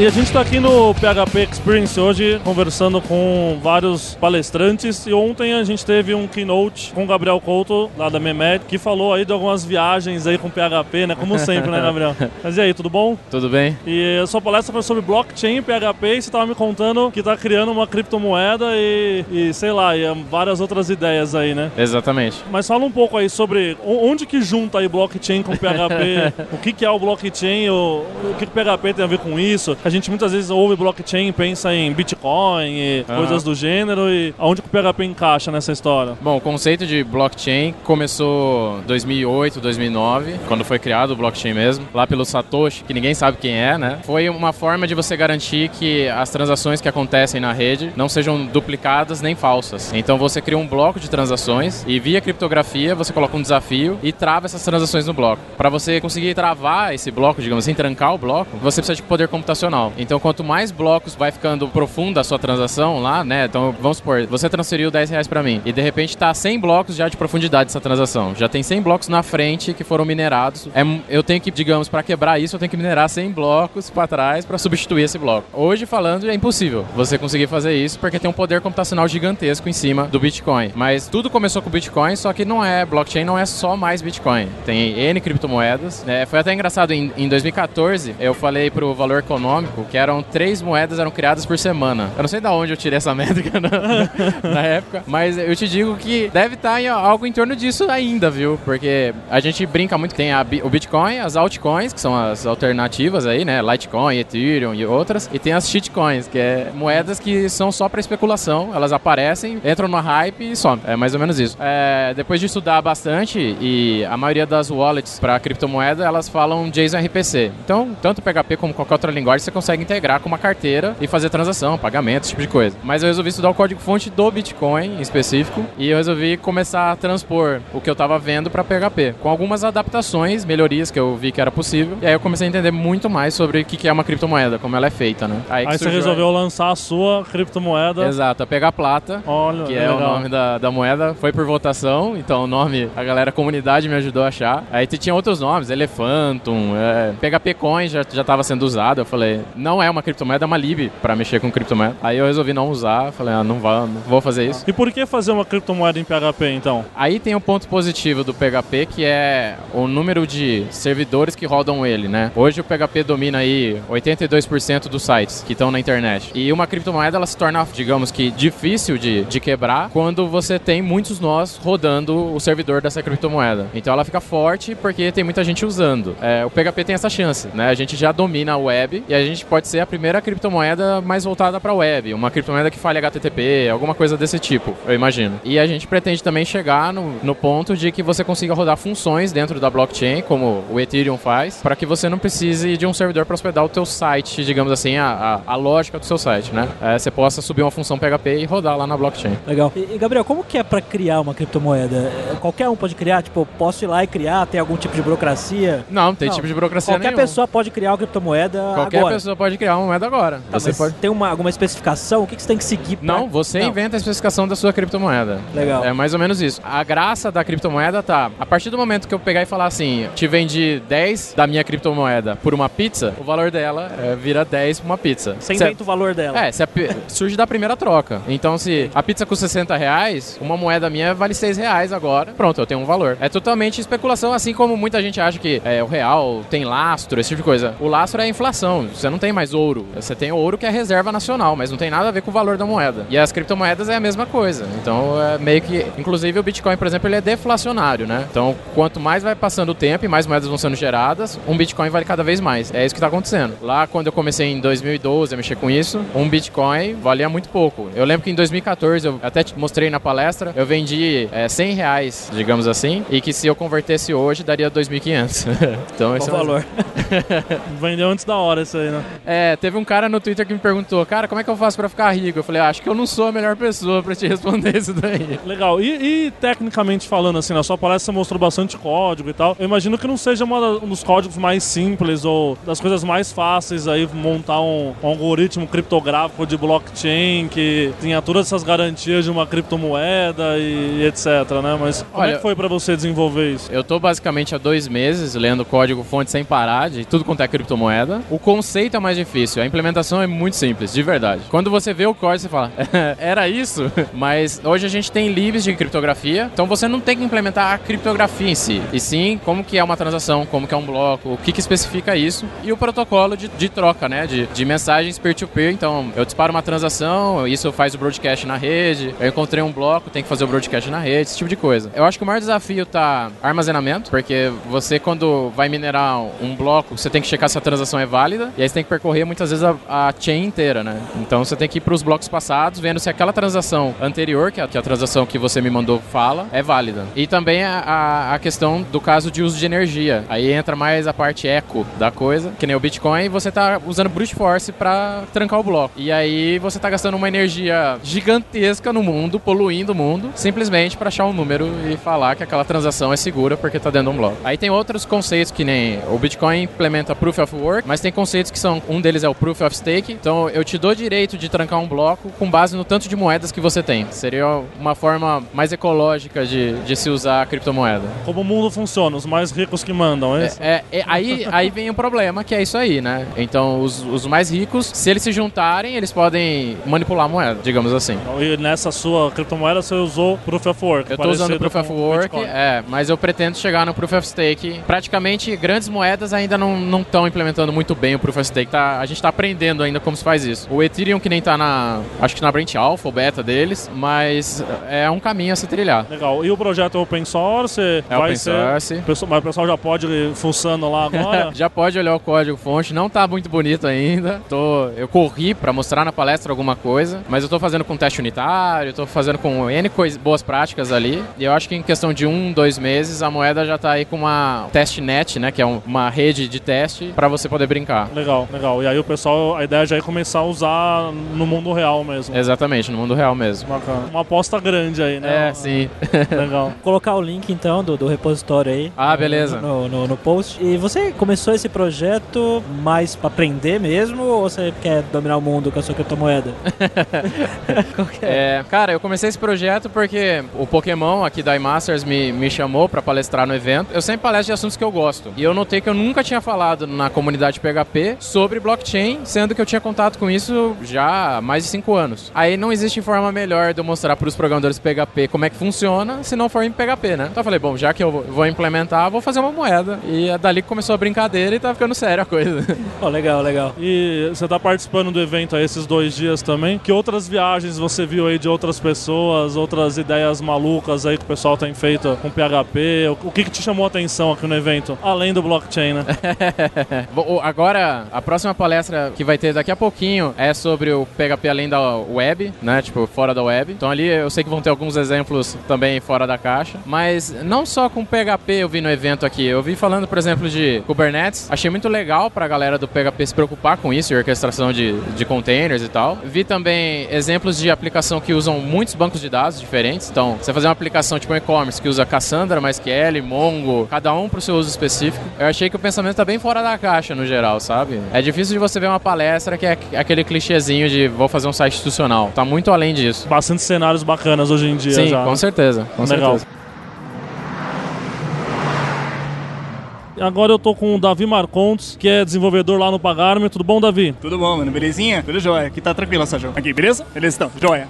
E a gente está aqui no PHP Experience hoje, conversando com vários palestrantes. E ontem a gente teve um keynote com o Gabriel Couto, lá da Memed, que falou aí de algumas viagens aí com PHP, né? Como sempre, né, Gabriel? Mas e aí, tudo bom? Tudo bem? E a sua palestra foi sobre blockchain e PHP e você estava me contando que está criando uma criptomoeda e, e sei lá, e várias outras ideias aí, né? Exatamente. Mas fala um pouco aí sobre onde que junta aí blockchain com PHP, o que, que é o blockchain, o, o que, que PHP tem a ver com isso. A gente muitas vezes ouve blockchain e pensa em Bitcoin e Aham. coisas do gênero e aonde que o PHP encaixa nessa história? Bom, o conceito de blockchain começou em 2008, 2009, quando foi criado o blockchain mesmo, lá pelo Satoshi, que ninguém sabe quem é, né? Foi uma forma de você garantir que as transações que acontecem na rede não sejam duplicadas nem falsas. Então você cria um bloco de transações e via criptografia você coloca um desafio e trava essas transações no bloco. Para você conseguir travar esse bloco, digamos assim, trancar o bloco, você precisa de poder computacional. Então quanto mais blocos vai ficando profunda a sua transação lá, né? Então vamos supor, você transferiu 10 reais para mim e de repente tá 100 blocos já de profundidade essa transação. Já tem 100 blocos na frente que foram minerados. É, eu tenho que, digamos, para quebrar isso, eu tenho que minerar 100 blocos para trás para substituir esse bloco. Hoje falando é impossível você conseguir fazer isso porque tem um poder computacional gigantesco em cima do Bitcoin. Mas tudo começou com o Bitcoin, só que não é blockchain, não é só mais Bitcoin. Tem N criptomoedas. né? foi até engraçado em, em 2014 eu falei pro valor econômico que eram três moedas eram criadas por semana. Eu não sei de onde eu tirei essa métrica na, na época, mas eu te digo que deve estar em algo em torno disso ainda, viu? Porque a gente brinca muito tem a o Bitcoin, as altcoins, que são as alternativas aí, né? Litecoin, Ethereum e outras, e tem as shitcoins, que é moedas que são só para especulação, elas aparecem, entram no hype e somem. É mais ou menos isso. É, depois de estudar bastante e a maioria das wallets para criptomoeda, elas falam JSON RPC. Então, tanto PHP como qualquer outra linguagem, você consegue integrar com uma carteira e fazer transação, pagamento, esse tipo de coisa. Mas eu resolvi estudar o código-fonte do Bitcoin em específico e eu resolvi começar a transpor o que eu estava vendo para PHP, com algumas adaptações, melhorias que eu vi que era possível. E aí eu comecei a entender muito mais sobre o que é uma criptomoeda, como ela é feita, né? que Aí você resolveu lançar a sua criptomoeda. Exato, a pegar plata. Olha, Que é o legal. nome da, da moeda, foi por votação, então o nome, a galera, a comunidade me ajudou a achar. Aí tinha outros nomes, Elefantum, é, PHP Coin já, já tava sendo usado, eu falei, que não é uma criptomoeda, é uma lib para mexer com criptomoeda. Aí eu resolvi não usar, falei, ah, não vou, não vou fazer isso. E por que fazer uma criptomoeda em PHP então? Aí tem o ponto positivo do PHP, que é o número de servidores que rodam ele, né? Hoje o PHP domina aí 82% dos sites que estão na internet. E uma criptomoeda ela se torna, digamos que, difícil de, de quebrar quando você tem muitos nós rodando o servidor dessa criptomoeda. Então ela fica forte porque tem muita gente usando. É, o PHP tem essa chance, né? A gente já domina a web e a gente pode ser a primeira criptomoeda mais voltada para a web, uma criptomoeda que fale HTTP, alguma coisa desse tipo, eu imagino. E a gente pretende também chegar no, no ponto de que você consiga rodar funções dentro da blockchain, como o Ethereum faz, para que você não precise de um servidor para hospedar o teu site, digamos assim, a, a, a lógica do seu site, né? É, você possa subir uma função PHP e rodar lá na blockchain. Legal. E, e, Gabriel, como que é para criar uma criptomoeda? É, Qualquer um pode criar? Tipo, posso ir lá e criar? Tem algum tipo de burocracia? Não, não tem tipo de burocracia Qualquer nenhum. pessoa pode criar uma criptomoeda Qualquer agora. Pessoa pode criar uma moeda agora. Tá, você mas pode... tem uma, alguma especificação? O que, que você tem que seguir? pra- Não, você inventa a especificação da sua criptomoeda. Legal. É mais ou menos isso. A graça da criptomoeda tá. A partir do momento que eu pegar e falar assim, te vendi 10 da minha criptomoeda por uma pizza, o valor dela é, vira 10 por uma pizza. Você Se inventa o valor dela. É, se a surge da primeira troca. Então, se a pizza custa 60 reais, uma moeda minha vale 6 reais agora. Pronto, eu tenho um valor. É totalmente especulação, assim como muita gente acha que é, o real tem lastro, esse tipo de coisa. O lastro é a inflação. Você não tem mais ouro. Você tem ouro que é reserva nacional, mas não tem nada a ver com o valor da moeda. E as criptomoedas é a mesma coisa. Então, é meio que. Inclusive, o Bitcoin, por exemplo, ele é deflacionário, né? Então, quanto mais vai passando o tempo e mais moedas vão sendo geradas, um Bitcoin vale cada vez mais. É isso que tá acontecendo. Lá, quando eu comecei em 2012 a mexer com isso, um Bitcoin valia muito pouco. Eu lembro que em 2014, eu até te mostrei na palestra, eu vendi é, 100 reais, digamos assim, e que se eu convertesse hoje, daria 2.500. então, esse Qual é o um valor? Vendeu antes da hora isso aí, né? É, teve um cara no Twitter que me perguntou, cara, como é que eu faço pra ficar rico? Eu falei, ah, acho que eu não sou a melhor pessoa pra te responder isso daí. Legal. E, e, tecnicamente falando, assim, na sua palestra você mostrou bastante código e tal. Eu imagino que não seja uma um dos códigos mais simples ou das coisas mais fáceis aí montar um, um algoritmo criptográfico de blockchain que tenha todas essas garantias de uma criptomoeda e, etc, né? Mas como é Olha- que foi pra você desenvolver isso? Eu tô basicamente há dois meses lendo código fonte sem parar de tudo quanto é criptomoeda. O conceito é mais difícil, a implementação é muito simples, de verdade. Quando você vê o código, você fala, era isso? Mas hoje a gente tem libs de criptografia, então você não tem que implementar a criptografia em si, e sim como que é uma transação, como que é um bloco, o que que especifica isso, e o protocolo de, de troca, né, de, de mensagens peer-to-peer. Então, eu disparo uma transação, isso faz o broadcast na rede, eu encontrei um bloco, tem que fazer o broadcast na rede, esse tipo de coisa. Eu acho que o maior desafio tá armazenamento, porque você quando vai minerar um bloco, você tem que checar se a transação é válida, e aí você tem que percorrer muitas vezes a, a chain inteira, né? Então você tem que ir para os blocos passados, vendo se aquela transação anterior, que é a, transação que você me mandou fala, é válida. E também a, a questão do caso de uso de energia. Aí entra mais a parte eco da coisa, que nem o Bitcoin, você tá usando brute force para trancar o bloco. E aí você tá gastando uma energia gigantesca no mundo, poluindo o mundo, simplesmente para achar um número e falar que aquela transação é segura porque tá dentro de um bloco. Aí tem outros conceitos que nem o Bitcoin implementa Proof of Work, mas tem conceitos que são, um deles é o Proof of Stake. Então eu te dou direito de trancar um bloco com base no tanto de moedas que você tem. Seria uma forma mais ecológica de, de se usar a criptomoeda. Como o mundo funciona? Os mais ricos que mandam, é isso? É, é, aí, aí vem um problema, que é isso aí, né? Então, os, os mais ricos, se eles se juntarem, eles podem manipular a moeda, digamos assim. E nessa sua criptomoeda você usou Proof of Work. Eu tô usando Proof of Work, Bitcoin. é, mas eu pretendo chegar no Proof of Stake. Praticamente, grandes moedas ainda não estão implementando muito bem o Proof of Stake. Tá, a gente tá aprendendo ainda como se faz isso. O Ethereum que nem tá na, acho que na Branch Alpha ou Beta deles, mas é um caminho a se trilhar. Legal. E o projeto é open source? É vai open ser... source. o pessoal- Mas o pessoal já pode ir fuçando lá agora? Já pode olhar o código fonte, não tá muito bonito ainda. Tô, eu corri pra mostrar na palestra alguma coisa, mas eu tô fazendo com teste unitário, tô fazendo com N cois- boas práticas ali. E eu acho que em questão de um, dois meses, a moeda já tá aí com uma testnet, né? Que é um- uma rede de teste pra você poder brincar. legal, legal. E aí o pessoal, a ideia já é começar a usar no mundo real mesmo. Exatamente, no mundo real mesmo. Bacana. Uma aposta grande aí, né? É, sim. Legal. Colocar o link então do, do repositório aí. Ah, beleza. No, no, no post. E você começou esse projeto mais pra aprender mesmo ou você quer dominar o mundo com a sua criptomoeda? Qual que é? É, cara, eu comecei esse projeto porque o Pokémon aqui da iMasters me, me chamou pra palestrar no evento. Eu sempre palestro de assuntos que eu gosto. E eu notei que eu nunca tinha falado na comunidade PHP sobre blockchain, sendo que eu tinha contato com isso já há mais de cinco anos. Aí não existe forma melhor de eu mostrar para os programadores PHP como é que funciona, se não for em PHP, né? Então eu falei, bom, já que eu vou implementar, vou fazer uma moeda. E é dali que começou a brincadeira e tá ficando sério a coisa. Oh, legal, legal. E você tá participando do evento aí esses dois dias também. Que outras viagens você viu aí de outras pessoas, outras ideias malucas aí que o pessoal tem feito com PHP? O que, que te chamou a atenção aqui no evento? Além do blockchain, né? Bom, Agora, a próxima palestra que vai ter daqui a pouquinho é sobre o PHP além da web, né? Tipo, fora da web. Então ali eu sei que vão ter alguns exemplos também fora da caixa. Mas não só com PHP eu vi no evento aqui. Eu vi falando, por exemplo, de Kubernetes. Achei muito legal pra galera do PHP se preocupar com isso, e orquestração de, de containers e tal. Vi também exemplos de aplicação que usam muitos bancos de dados diferentes. Então, você fazer uma aplicação tipo um e-commerce que usa Cassandra, MySQL, Mongo, cada um pro seu uso específico. Eu achei que o pensamento tá bem fora da caixa no geral, sabe? É difícil de você ver uma palestra que é aquele clichêzinho de vou fazer um site institucional. Tá muito além disso. Bastante cenários bacanas hoje em dia Sim, já. com certeza. Com Legal. certeza. Agora eu tô com o Davi Marcontes, que é desenvolvedor lá no Pagarme. Tudo bom, Davi? Tudo bom, mano? Belezinha? Tudo jóia. Aqui tá tranquilo, Sérgio. Aqui, beleza? Beleza, então. Jóia.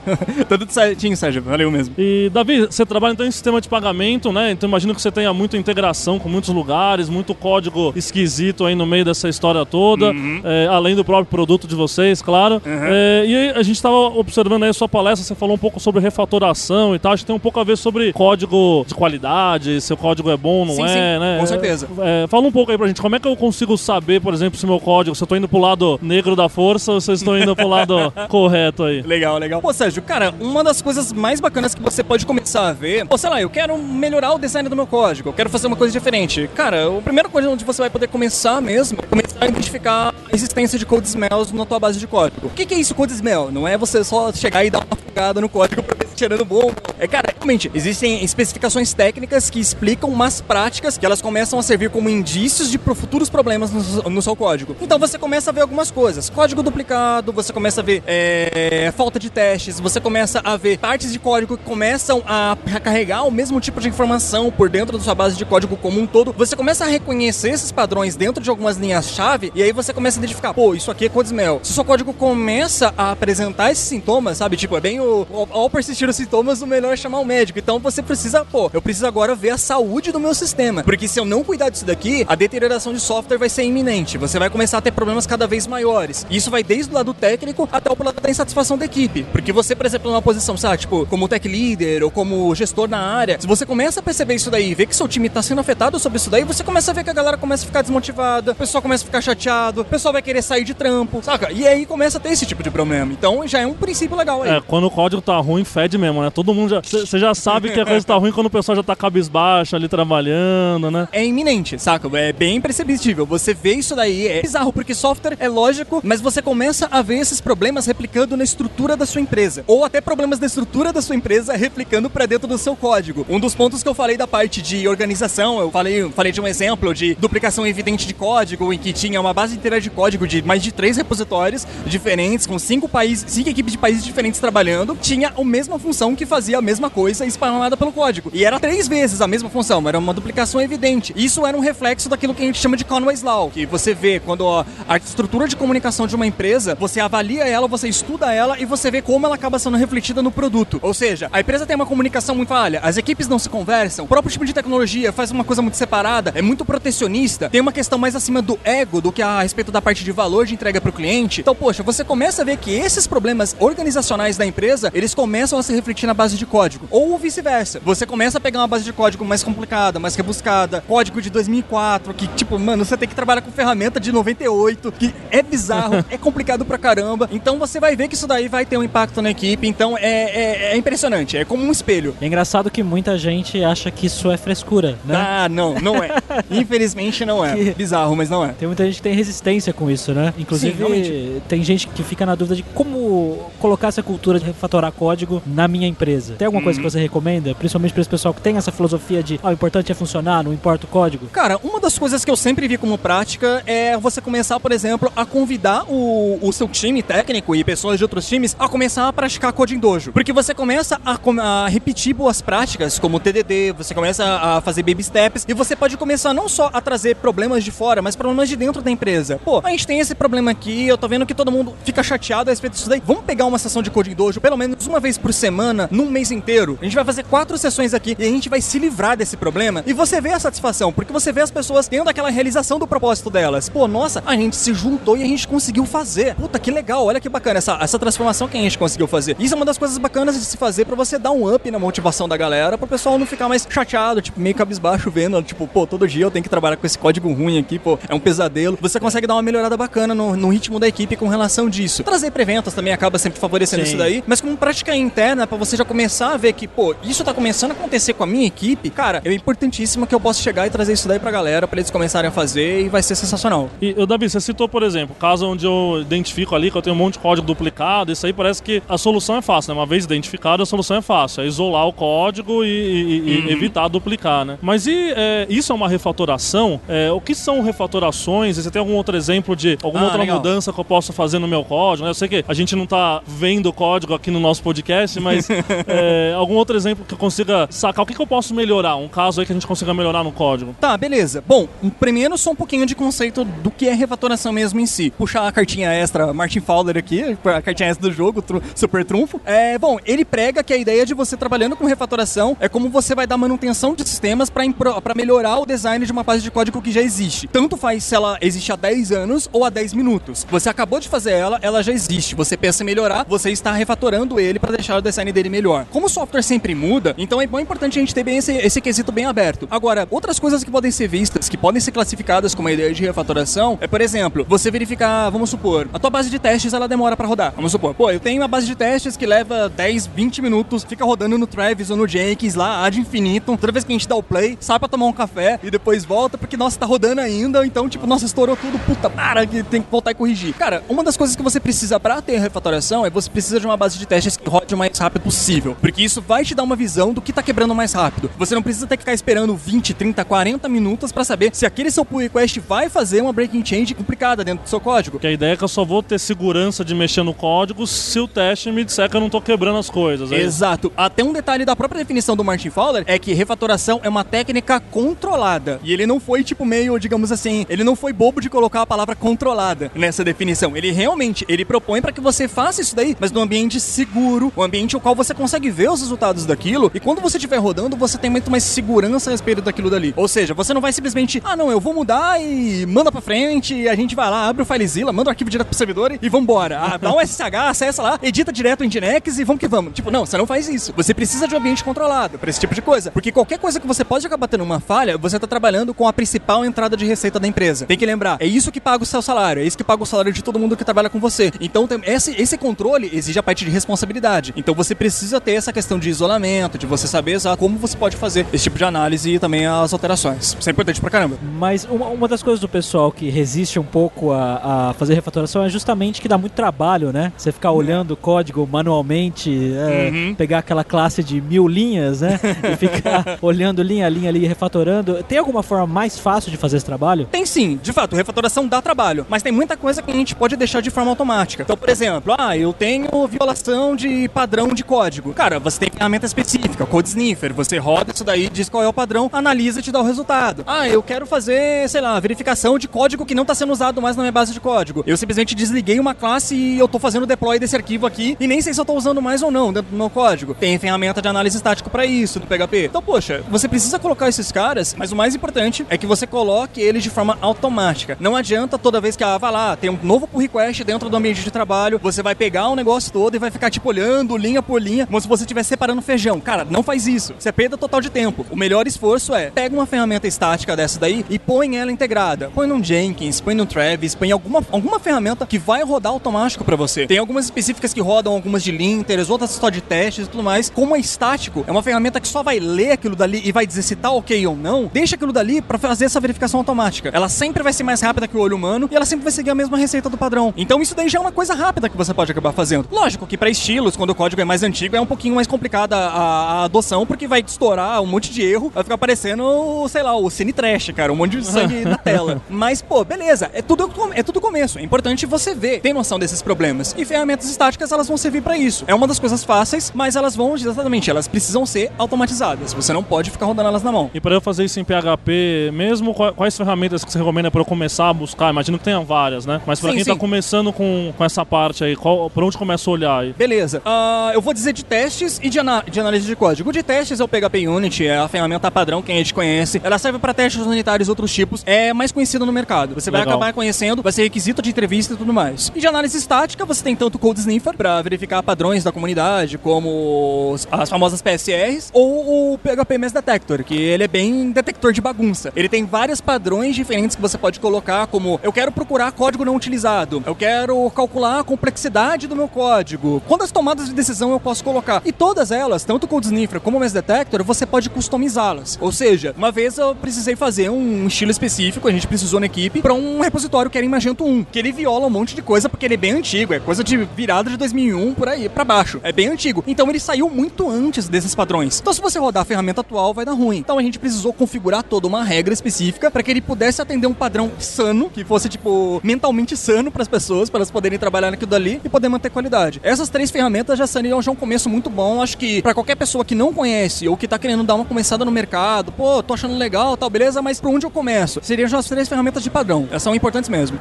tá tudo certinho, Sérgio. Valeu mesmo. E, Davi, você trabalha então em sistema de pagamento, né? Então imagino que você tenha muita integração com muitos lugares, muito código esquisito aí no meio dessa história toda, é, além do próprio produto de vocês, claro. É, e aí, a gente estava observando aí a sua palestra, você falou um pouco sobre refatoração e tal, acho que tem um pouco a ver sobre código de qualidade, se o código é bom ou não Sim, é, sim, né? com certeza. É, fala um pouco aí pra gente, como é que eu consigo saber, por exemplo, se meu código, se eu tô indo pro lado negro da força ou se eu estou indo pro lado correto aí? Legal, legal. Pô, Sérgio, cara, uma das coisas mais bacanas que você pode começar a ver, pô, sei lá, eu quero melhorar o design do meu código, eu quero fazer uma coisa diferente. Cara, a primeira coisa onde você vai poder começar mesmo é começar a identificar a existência de code smells na tua base de código. O que, que é isso, code smell? Não é você só chegar e dar uma fugada no código pra se cheirando bom. É, cara, realmente, existem especificações técnicas que explicam umas práticas que elas começam a servir como indícios de futuros problemas no, seu código. Então você começa a ver algumas coisas. Código duplicado, você começa a ver é, falta de testes, você começa a ver partes de código que começam a carregar o mesmo tipo de informação por dentro da sua base de código como um todo. Você começa a reconhecer esses padrões dentro de algumas linhas-chave e aí você começa a identificar, pô, isso aqui é code smell. Se o seu código começa a apresentar esses sintomas, sabe? Tipo, é bem o. Ao persistir os sintomas, o melhor é chamar o médico. Então você precisa, pô, eu preciso agora ver a saúde do meu sistema. Porque se eu não cuidar disso daqui, a deterioração de software vai ser iminente. Você vai começar a ter problemas cada vez maiores. E isso vai desde o lado técnico até o lado da insatisfação da equipe. Porque você, por exemplo, numa posição, sabe, tipo, como tech leader ou como gestor na área, se você começa a perceber isso daí, ver que seu time tá sendo afetado sobre isso daí, você começa a ver que a galera começa a ficar desmotivada, o pessoal começa a ficar chateado, o pessoal vai querer sair de trampo, saca? E aí começa a ter esse tipo de problema. Então já é um princípio legal aí. É, quando o código tá ruim, fede mesmo, né? Todo mundo já. Você já sabe que a coisa tá ruim quando o pessoal já tá cabisbaixo ali trabalhando, né? é iminente, saca? É bem perceptível. Você vê isso daí, é bizarro, porque software é lógico, mas você começa a ver esses problemas replicando na estrutura da sua empresa. Ou até problemas da estrutura da sua empresa replicando pra dentro do seu código. Um dos pontos que eu falei da parte de organização, eu falei, falei de um exemplo de duplicação evidente de código, em que tinha uma base inteira de código de mais de três repositórios diferentes, com cinco países, cinco equipes de países diferentes trabalhando, tinha a mesma função que fazia a mesma coisa espalhada pelo código. E era três vezes a mesma função, era uma duplicação evidente. Isso era um reflexo daquilo que a gente chama de Conway's Law, que você vê quando a estrutura de comunicação de uma empresa, você avalia ela, você estuda ela e você vê como ela acaba sendo refletida no produto. Ou seja, a empresa tem uma comunicação muito falha, as equipes não se conversam, o próprio tipo de tecnologia faz uma coisa muito separada, é muito protecionista, tem uma questão mais acima do ego do que a respeito da parte de valor de entrega para o cliente. Então, poxa, você começa a ver que esses problemas organizacionais da empresa, eles começam a se refletir na base de código. Ou vice-versa. Você começa a pegar uma base de código mais complicada, mais rebuscada, código de 2004, que tipo, mano, você tem que trabalhar com ferramenta de 98, que é bizarro, é complicado pra caramba. Então você vai ver que isso daí vai ter um impacto na equipe. Então é, é, é impressionante, é como um espelho. É engraçado que muita gente acha que isso é frescura, né? Ah, não, não é. Infelizmente não é. Que- Bizarro, mas não é. Tem muita gente que tem resistência com isso, né? Inclusive, realmente. tem gente que fica na dúvida de como colocar essa cultura de refatorar código na minha empresa. Tem alguma coisa que você recomenda? Principalmente para esse pessoal que tem essa filosofia de ah, o importante é funcionar, não importa o código? Cara, uma das coisas que eu sempre vi como prática é você começar, por exemplo, a convidar o, o seu time técnico e pessoas de outros times a começar a praticar coding dojo. Porque você começa a, a repetir boas práticas, como o TDD, você começa a fazer baby steps, e você pode começar não só a trazer problemas de fora, mas problemas de dentro da empresa. Pô, a gente tem esse problema aqui, eu tô vendo que todo mundo fica chateado a respeito disso daí. Vamos pegar uma sessão de coding dojo, pelo menos uma vez por semana, num mês inteiro. A gente vai fazer quatro sessões aqui e a gente vai se livrar desse problema. E você vê a satisfação, porque você vê as pessoas tendo aquela realização do propósito delas. Pô, nossa, a gente se juntou e a gente conseguiu fazer. Puta, que legal, olha que bacana essa, essa transformação que a gente conseguiu fazer. Isso é uma das coisas bacanas de se fazer pra você dar um up na motivação da galera, pro pessoal não ficar mais chateado, tipo, meio cabisbaixo vendo, tipo, pô, todo dia eu tenho que trabalhar com esse código ruim aqui, pô, é um pesadelo. Você consegue dar uma melhorada bacana no, no ritmo da equipe com relação disso. Trazer eventos também acaba sempre favorecendo Sim. isso daí, mas como prática interna, pra você já começar a ver que, pô, isso tá começando a acontecer com a minha equipe, cara, é importantíssimo que eu possa chegar e trazer isso daí pra galera, pra eles começarem a fazer e vai ser sensacional. E, ô, Davi, você citou, por exemplo, caso onde eu identifico ali que eu tenho um monte de código duplicado, isso aí parece que a solução é fácil, né? Uma vez identificado, a solução é fácil. É isolar o código e, e- e evitar duplicar, né? Mas e é, isso é uma refatoração? É, o que são refatorações? Você tem algum outro exemplo de alguma Ah, outra legal. mudança que eu posso fazer no meu código? né? Eu sei que a gente não tá vendo o código aqui no nosso podcast, mas é, algum outro exemplo que eu consiga sacar? O que, que eu posso melhorar? Um caso aí que a gente consiga melhorar no código? Tá, beleza. Bom, primeiro só um pouquinho de conceito do que é refatoração mesmo em si. Puxar a cartinha extra Martin Fowler aqui, a cartinha extra do jogo, tru- super trunfo. É, bom, ele prega que a ideia de você trabalhando com refatoração é como você vai dar manutenção de sistemas pra melhorar o design de uma base de código que já existe. Tanto faz se ela existe há 10 anos ou há 10 minutos. Você acabou de fazer ela, ela já existe. Você pensa em melhorar, você está refatorando ele pra deixar o design dele melhor. Como o software sempre muda, então é bom importante a gente ter bem esse, esse quesito bem aberto. Agora, outras coisas que podem ser vistas, que podem ser classificadas como uma ideia de refatoração, é, por exemplo, você verificar, vamos supor, a tua base de testes ela demora pra rodar. Vamos supor, pô, eu tenho uma base de testes que leva 10, 20 minutos, fica rodando no Travis ou no Jenkins lá, ad infinito. Toda vez que a gente dá o play, sai pra tomar um café e depois volta porque, nossa, tá rodando ainda, então, tipo, nossa, estourou tudo, puta, para, que tem que voltar e corrigir. Cara, uma das coisas que você precisa pra ter refatoração é você precisa de uma base de testes que rode o mais rápido possível, porque isso vai te dar uma visão do que tá quebrando mais rápido. Você não precisa ter que ficar esperando 20, 30, 40 minutos pra saber se aquele seu pull request vai fazer uma breaking change complicada dentro do seu código. Porque a ideia é que eu só vou ter segurança de mexer no código se o teste me disser que eu não tô quebrando as coisas. é isso? Exato. Até um detalhe da própria definição do Martin Fowler é que refatoração é uma técnica controlada. E ele não foi, tipo, meio, digamos assim, ele não foi bobo de colocar a palavra controlada nessa definição. Ele realmente, ele propõe para que você faça isso daí, mas num ambiente seguro, um ambiente ao qual você consegue ver os resultados daquilo, e quando você estiver rodando, você tem muito mais segurança a respeito daquilo dali. Ou seja, você não vai simplesmente, ah, não, eu vou mudar e manda pra frente, e a gente vai lá, abre o FileZilla, manda o arquivo direto pro servidor e vambora. Ah, dá um SSH, acessa lá, edita direto em Nginx e vamos que vamos. Tipo, não, você não faz isso. Você precisa de um ambiente controlado pra esse tipo de coisa. Porque qualquer coisa que você pode acabar tendo uma falha, você tá trabalhando com a principal entrada de receita da empresa. Tem que lembrar, é isso que paga o seu salário, é isso que paga o salário de todo mundo que trabalha com você. Então, esse, esse controle exige a parte de responsabilidade. Então, você precisa ter essa questão de isolamento, de você saber como você pode fazer esse tipo de análise e também as alterações. É importante pra caramba. Mas uma, uma das coisas do pessoal que resiste um pouco a, a fazer refatoração é justamente que dá muito trabalho, né? Você ficar olhando o código manualmente, é, Uhum. pegar aquela classe de mil linhas, né? e ficar olhando linha a linha ali e refatorando. Tem alguma forma mais fácil de fazer esse trabalho? Tem sim, de fato, refatoração dá trabalho, mas tem muita coisa que a gente pode deixar de forma automática. Então, por exemplo, ah, eu tenho violação de padrão de código. Cara, você tem ferramenta específica, Code Sniffer, você roda isso daí, diz qual é o padrão, analisa e te dá o resultado. Ah, eu quero fazer, sei lá, verificação de código que não está sendo usado mais na minha base de código. Eu simplesmente desliguei uma classe e eu tô fazendo deploy desse arquivo aqui e nem sei se eu tô usando mais ou não dentro do meu código. Tem ferramenta de análise estática para isso, do PHP. Então, poxa, você precisa colocar esses caras, mas o mais importante é que você coloque eles de forma automática. Não adianta toda vez que, ah, vai lá, tem um novo pull request dentro do ambiente de trabalho, você vai pegar o negócio todo e vai ficar, tipo, olhando linha por linha, como se você estivesse separando feijão. Cara, não faz isso. Você é perda total de tempo. O melhor esforço é, pega uma ferramenta estática dessa daí e põe ela integrada. Põe num Jenkins, põe no Travis, põe alguma, alguma ferramenta que vai rodar automático pra você. Tem algumas específicas que rodam algumas de linters, outras só de testes e tudo mais. Como é estático, é uma ferramenta que só vai ler aquilo dali e vai dizer se tá ok ou não, deixa aquilo dali pra fazer essa verificação automática. Ela sempre vai ser mais rápida que o olho humano e ela sempre vai seguir a mesma receita do padrão. Então isso daí já é uma coisa rápida que você pode acabar fazendo. Lógico que pra estilos, quando o código é mais antigo, é um pouquinho mais complicada a, adoção, porque vai estourar um monte de erro, vai ficar parecendo, sei lá, o Cine Trash, cara, um monte de sangue na tela. Mas, pô, beleza, é tudo, é tudo começo. É importante você ver, ter noção desses problemas. E ferramentas estáticas, elas vão servir para isso. É uma das coisas fáceis, mas elas vão, exatamente, elas precisam ser automatizadas. Você não pode ficar rodando elas na mão. E para eu fazer isso em PHP mesmo, quais, ferramentas que você recomenda para eu começar a buscar? Imagino que tenha várias, né? Mas para quem sim. tá começando com, com essa parte aí, qual, por onde começa a olhar aí? Beleza. Ah, eu vou dizer de testes e de, ana- de análise de código. De testes é o PHP Unity, é a ferramenta padrão que a gente conhece. Ela serve para testes unitários e outros tipos. É mais conhecida no mercado. Você vai Legal. acabar conhecendo, vai ser requisito de entrevista e tudo mais. E de análise estática, você tem tanto o Code Sniffer para verificar padrões da comunidade, como as famosas PSRs, ou o PHP Mess Detector, que ele é bem detector de bagunça. Ele tem vários padrões diferentes que você pode colocar, como eu quero procurar código não utilizado, eu quero calcular a complexidade do meu código, quantas tomadas de decisão eu posso colocar. E todas elas, tanto o Code Sniffer como o Mess Detector, você pode customizá-las. Ou seja, uma vez eu precisei fazer um estilo específico, a gente precisou na equipe, para um repositório que era em Magento 1, que ele viola um monte de coisa porque ele é bem antigo, é coisa de virada de 2001 por aí para baixo. É bem antigo. Então ele saiu muito antes desses padrões. Então se você rodar a ferramenta atual, vai dar ruim. Então a gente precisou configurar toda uma regra específica para que ele pudesse atender um padrão sano, que fosse tipo mentalmente sano para as pessoas, para elas poderem trabalhar naquilo dali e poder manter qualidade. Essas três ferramentas já são já um começo muito bom. Acho que para qualquer pessoa que não conhece ou que tá querendo dar uma começada no mercado, pô, tô achando legal, tal, beleza, mas por onde eu começo? Seriam as três ferramentas de padrão. Elas são importantes mesmo.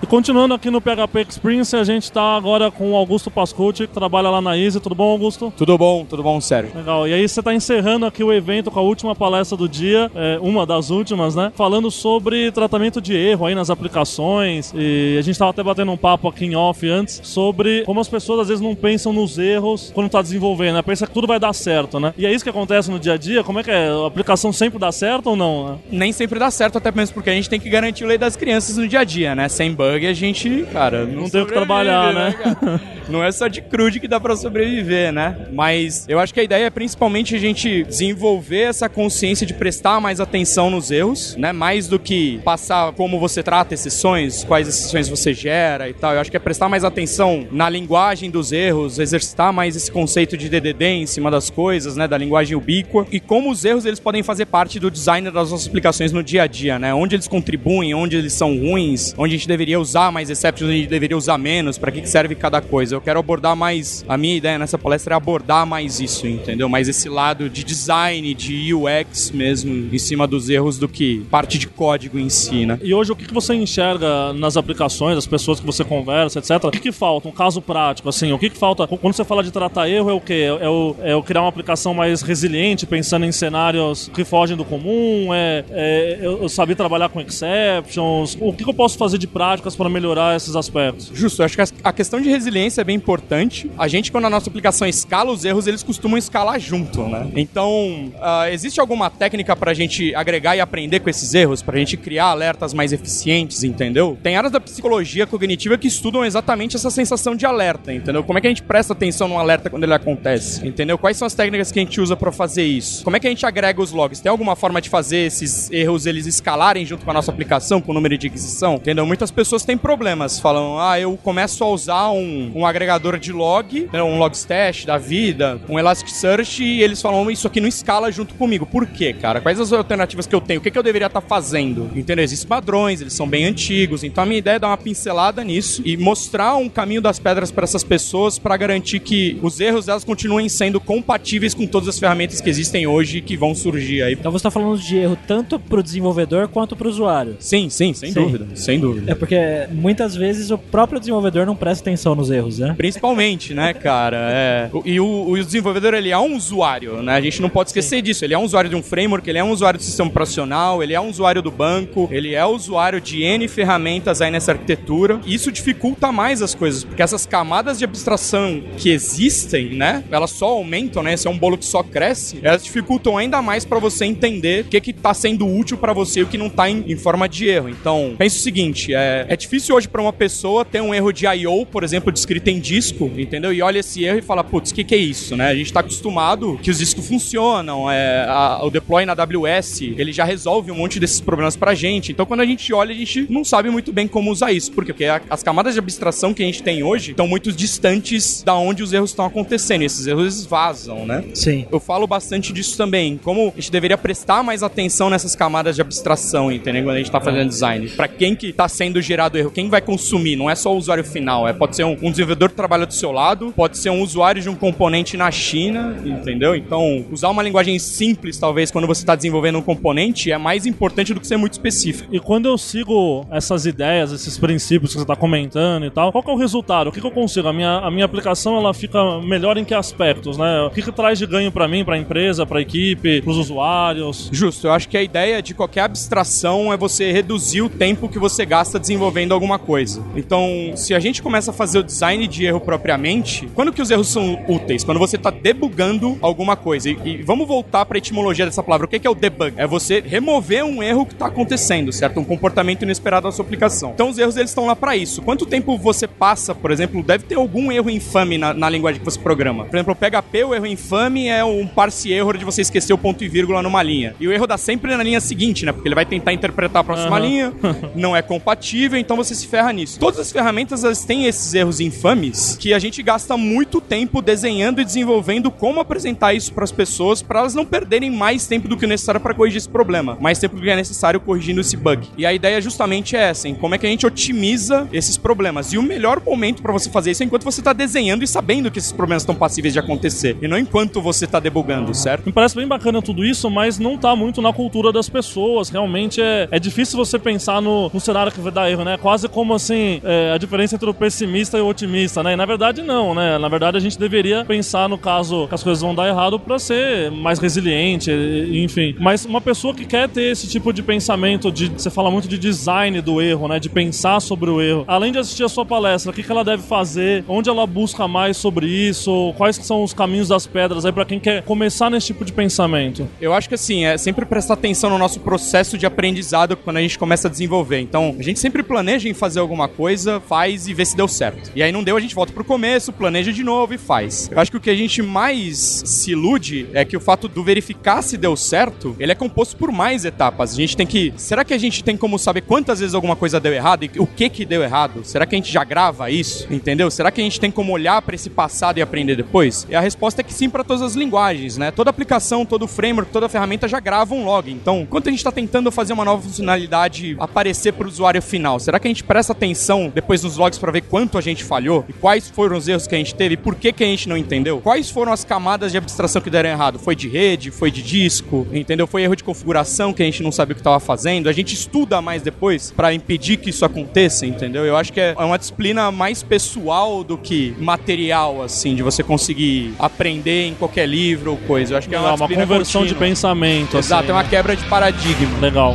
E continuando aqui no PHP Experience, a gente tá agora com o Augusto Pascucci, que trabalha lá na Easy. Tudo bom, Augusto? Tudo bom, tudo bom, sério. Legal. E aí você tá encerrando aqui o evento com a última palestra do dia, é, uma das últimas, né? Falando sobre tratamento de erro aí nas aplicações. E a gente tava até batendo um papo aqui em off antes sobre como as pessoas às vezes não pensam nos erros quando tá desenvolvendo, né? Pensa que tudo vai dar certo, né? E é isso que acontece no dia a dia? Como é que é? A aplicação sempre dá certo ou não? né? Nem sempre dá certo, até mesmo porque a gente tem que garantir o lei das crianças no dia a dia, né? Sem bug a gente, cara, não, Não tem o que trabalhar, né? cara? não é só de crude que dá pra sobreviver, né? Mas eu acho que a ideia é principalmente a gente desenvolver essa consciência de prestar mais atenção nos erros, né? Mais do que passar como você trata exceções, quais exceções você gera e tal. Eu acho que é prestar mais atenção na linguagem dos erros, exercitar mais esse conceito de DDD em cima das coisas, né? Da linguagem ubíqua e como os erros eles podem fazer parte do design das nossas aplicações no dia a dia, né? Onde eles contribuem, onde eles são ruins, onde a gente deveria usar mais exceptions, gente deveria usar menos, para que que serve cada coisa. Eu quero abordar mais, a minha ideia nessa palestra é abordar mais isso, entendeu? Mais esse lado de design, de UX mesmo, em cima dos erros do que parte de código em si, né? E hoje o que você enxerga nas aplicações, as pessoas que você conversa, etc. O que, que falta? Um caso prático, assim, o que, que falta? Quando você fala de tratar erro, é o quê? É o, é o criar uma aplicação mais resiliente, pensando em cenários que fogem do comum? É, é eu, eu saber trabalhar com exceptions? O que, que eu posso fazer de práticas para melhorar esses aspectos? Justo, acho que a questão de resiliência é bem importante. A gente, quando a nossa aplicação escala os erros, eles costumam escalar junto, né? Então, ah, existe alguma técnica pra gente agregar e aprender com esses erros? Pra gente criar alertas mais eficientes, entendeu? Tem áreas da psicologia cognitiva que estudam exatamente essa sensação de alerta, entendeu? Como é que a gente presta atenção num alerta quando ele acontece, entendeu? Quais são as técnicas que a gente usa pra fazer isso? Como é que a gente agrega os logs? Tem alguma forma de fazer esses erros eles escalarem junto com a nossa aplicação, com o número de aquisição? Entendeu? Muitas pessoas têm problemas, falam, ah, eu começo a usar um, um agregador de log, entendeu? um logstash da vida, um Elasticsearch, e eles falam, isso aqui não escala junto comigo. Por quê, cara? Quais as alternativas que eu tenho? O que, que eu deveria estar fazendo? Entendeu? Existem padrões, eles são bem antigos, então a minha ideia é dar uma pincelada nisso e mostrar um caminho das pedras para essas pessoas para garantir que os erros delas continuem sendo compatíveis com todas as ferramentas que existem hoje e que vão surgir aí. Então você está falando de erro tanto pro desenvolvedor quanto pro usuário. Sim, sim, sem Sim. dúvida, sem dúvida. É porque muitas vezes o próprio desenvolvedor não presta atenção nos erros, né? Principalmente, né, cara? É. E o, o desenvolvedor, ele é um usuário, né? A gente não pode esquecer disso. Ele é um usuário de um framework, ele é um usuário do sistema operacional, ele é um usuário do banco, ele é usuário de N ferramentas aí nessa arquitetura. E isso dificulta mais as coisas, porque essas camadas de abstração que existem, né? Elas só aumentam, né? Esse é um bolo que só cresce. Elas dificultam ainda mais pra você entender o que que tá sendo útil pra você e o que não tá em, em forma de erro. Então, pensa o seguinte, é, é difícil hoje para uma pessoa ter um erro de I/O, por exemplo, descrito em disco, entendeu? E olha esse erro e fala, putz, o que, que é isso, né? A gente tá acostumado que os discos funcionam, é, a- o deploy na AWS, ele já resolve um monte desses problemas pra gente. Então, quando a gente olha, a gente não sabe muito bem como usar isso. Por quê? Porque a- as camadas de abstração que a gente tem hoje estão muito distantes da onde os erros estão acontecendo. E esses erros vazam, né? Sim. Eu falo bastante disso também. Como a gente deveria prestar mais atenção nessas camadas de abstração, entendeu? Quando a gente tá fazendo design. Pra quem que tá sendo gerado erro, quem vai consumir, não é só o usuário final. É, pode ser um, um desenvolvedor que trabalha do seu lado, pode ser um usuário de um componente na China, entendeu? Então, usar uma linguagem simples, talvez, quando você tá desenvolvendo um componente, é mais importante do que ser muito específico. E quando eu sigo essas ideias, esses princípios que você está comentando e tal, qual que é o resultado? O que, que eu consigo? A minha, a minha aplicação ela fica melhor em que aspectos, né? O que, que traz de ganho para mim, para a empresa, para a equipe, para os usuários? Justo, eu acho que a ideia de qualquer abstração é você reduzir o tempo que você gasta desenvolvendo alguma coisa. Então, se a gente começa a fazer o design de erro propriamente, quando que os erros são úteis? Quando você está debugando alguma coisa. E, e vamos voltar para a etimologia dessa palavra. O que que é o debug? É você remover um erro que está acontecendo, certo? Um comportamento inesperado da sua aplicação. Então, os erros eles estão lá para isso. Quanto tempo você passa, por exemplo, deve ter algum erro infame na, na linguagem que você programa. Por exemplo, o PHP, o erro infame é um parse error de você esquecer o ponto e vírgula numa linha. E o erro dá sempre na linha seguinte, né? Porque ele vai tentar interpretar a próxima Aham. linha, não é compatível, então você se ferra nisso. Todas as ferramentas elas têm esses erros infames que a gente gasta muito tempo desenhando e desenvolvendo como apresentar isso para as pessoas para elas não perderem mais tempo do que o necessário para corrigir esse problema, mais tempo do que é necessário corrigindo esse bug. E a ideia justamente é essa, em como é que a gente otimiza esses problemas. E o melhor momento para você fazer isso é enquanto você está desenhando e sabendo que esses problemas estão passíveis de acontecer, e não enquanto você está debugando, certo? Me parece bem bacana tudo isso, mas não tá muito na cultura das pessoas. Realmente é, é difícil você pensar no, no cenário que vai dar erro, né? Quase como assim, é, a diferença entre o pessimista e o otimista, né? E na verdade, não, né? Na verdade, a gente deveria pensar no caso que as coisas vão dar errado pra ser mais resiliente, enfim. Mas uma pessoa que quer ter esse tipo de pensamento, de você fala muito de design do erro, né? De pensar sobre o erro. Além de assistir a sua palestra, o que, que ela deve fazer? Onde ela busca mais sobre isso? Quais são os caminhos das pedras aí pra quem quer começar nesse tipo de pensamento? Eu acho que assim, é sempre prestar atenção no nosso processo de aprendizado quando a gente começa a desenvolver. Então, a gente sempre planeja em fazer alguma coisa, faz e vê se deu certo. E aí não deu, a gente volta pro começo, planeja de novo e faz. Eu acho que o que a gente mais se ilude é que o fato do verificar se deu certo, ele é composto por mais etapas. A gente tem que. Será que a gente tem como saber quantas vezes alguma coisa deu errado e o que que deu errado? Será que a gente já grava isso? Entendeu? Será que a gente tem como olhar para esse passado e aprender depois? E a resposta é que sim para todas as linguagens, né? Toda aplicação, todo framework, toda ferramenta já grava um log. Então, enquanto a gente está tentando fazer uma nova funcionalidade aparecer para o usuário final, será que a gente presta atenção depois nos logs para ver quanto a gente falhou e quais foram os erros que a gente teve e por que que a gente não entendeu? Quais foram as camadas de abstração que deram errado? Foi de rede? Foi de disco? Entendeu? Foi erro de configuração que a gente não sabia o que estava fazendo? A gente estuda mais depois para impedir que isso aconteça, entendeu? Eu acho que é uma disciplina mais pessoal do que material, assim, de você conseguir aprender em qualquer livro ou coisa. Eu acho que é uma, Legal, uma conversão de contínua. pensamento. Exato, assim, é uma né? quebra de paradigma. Legal.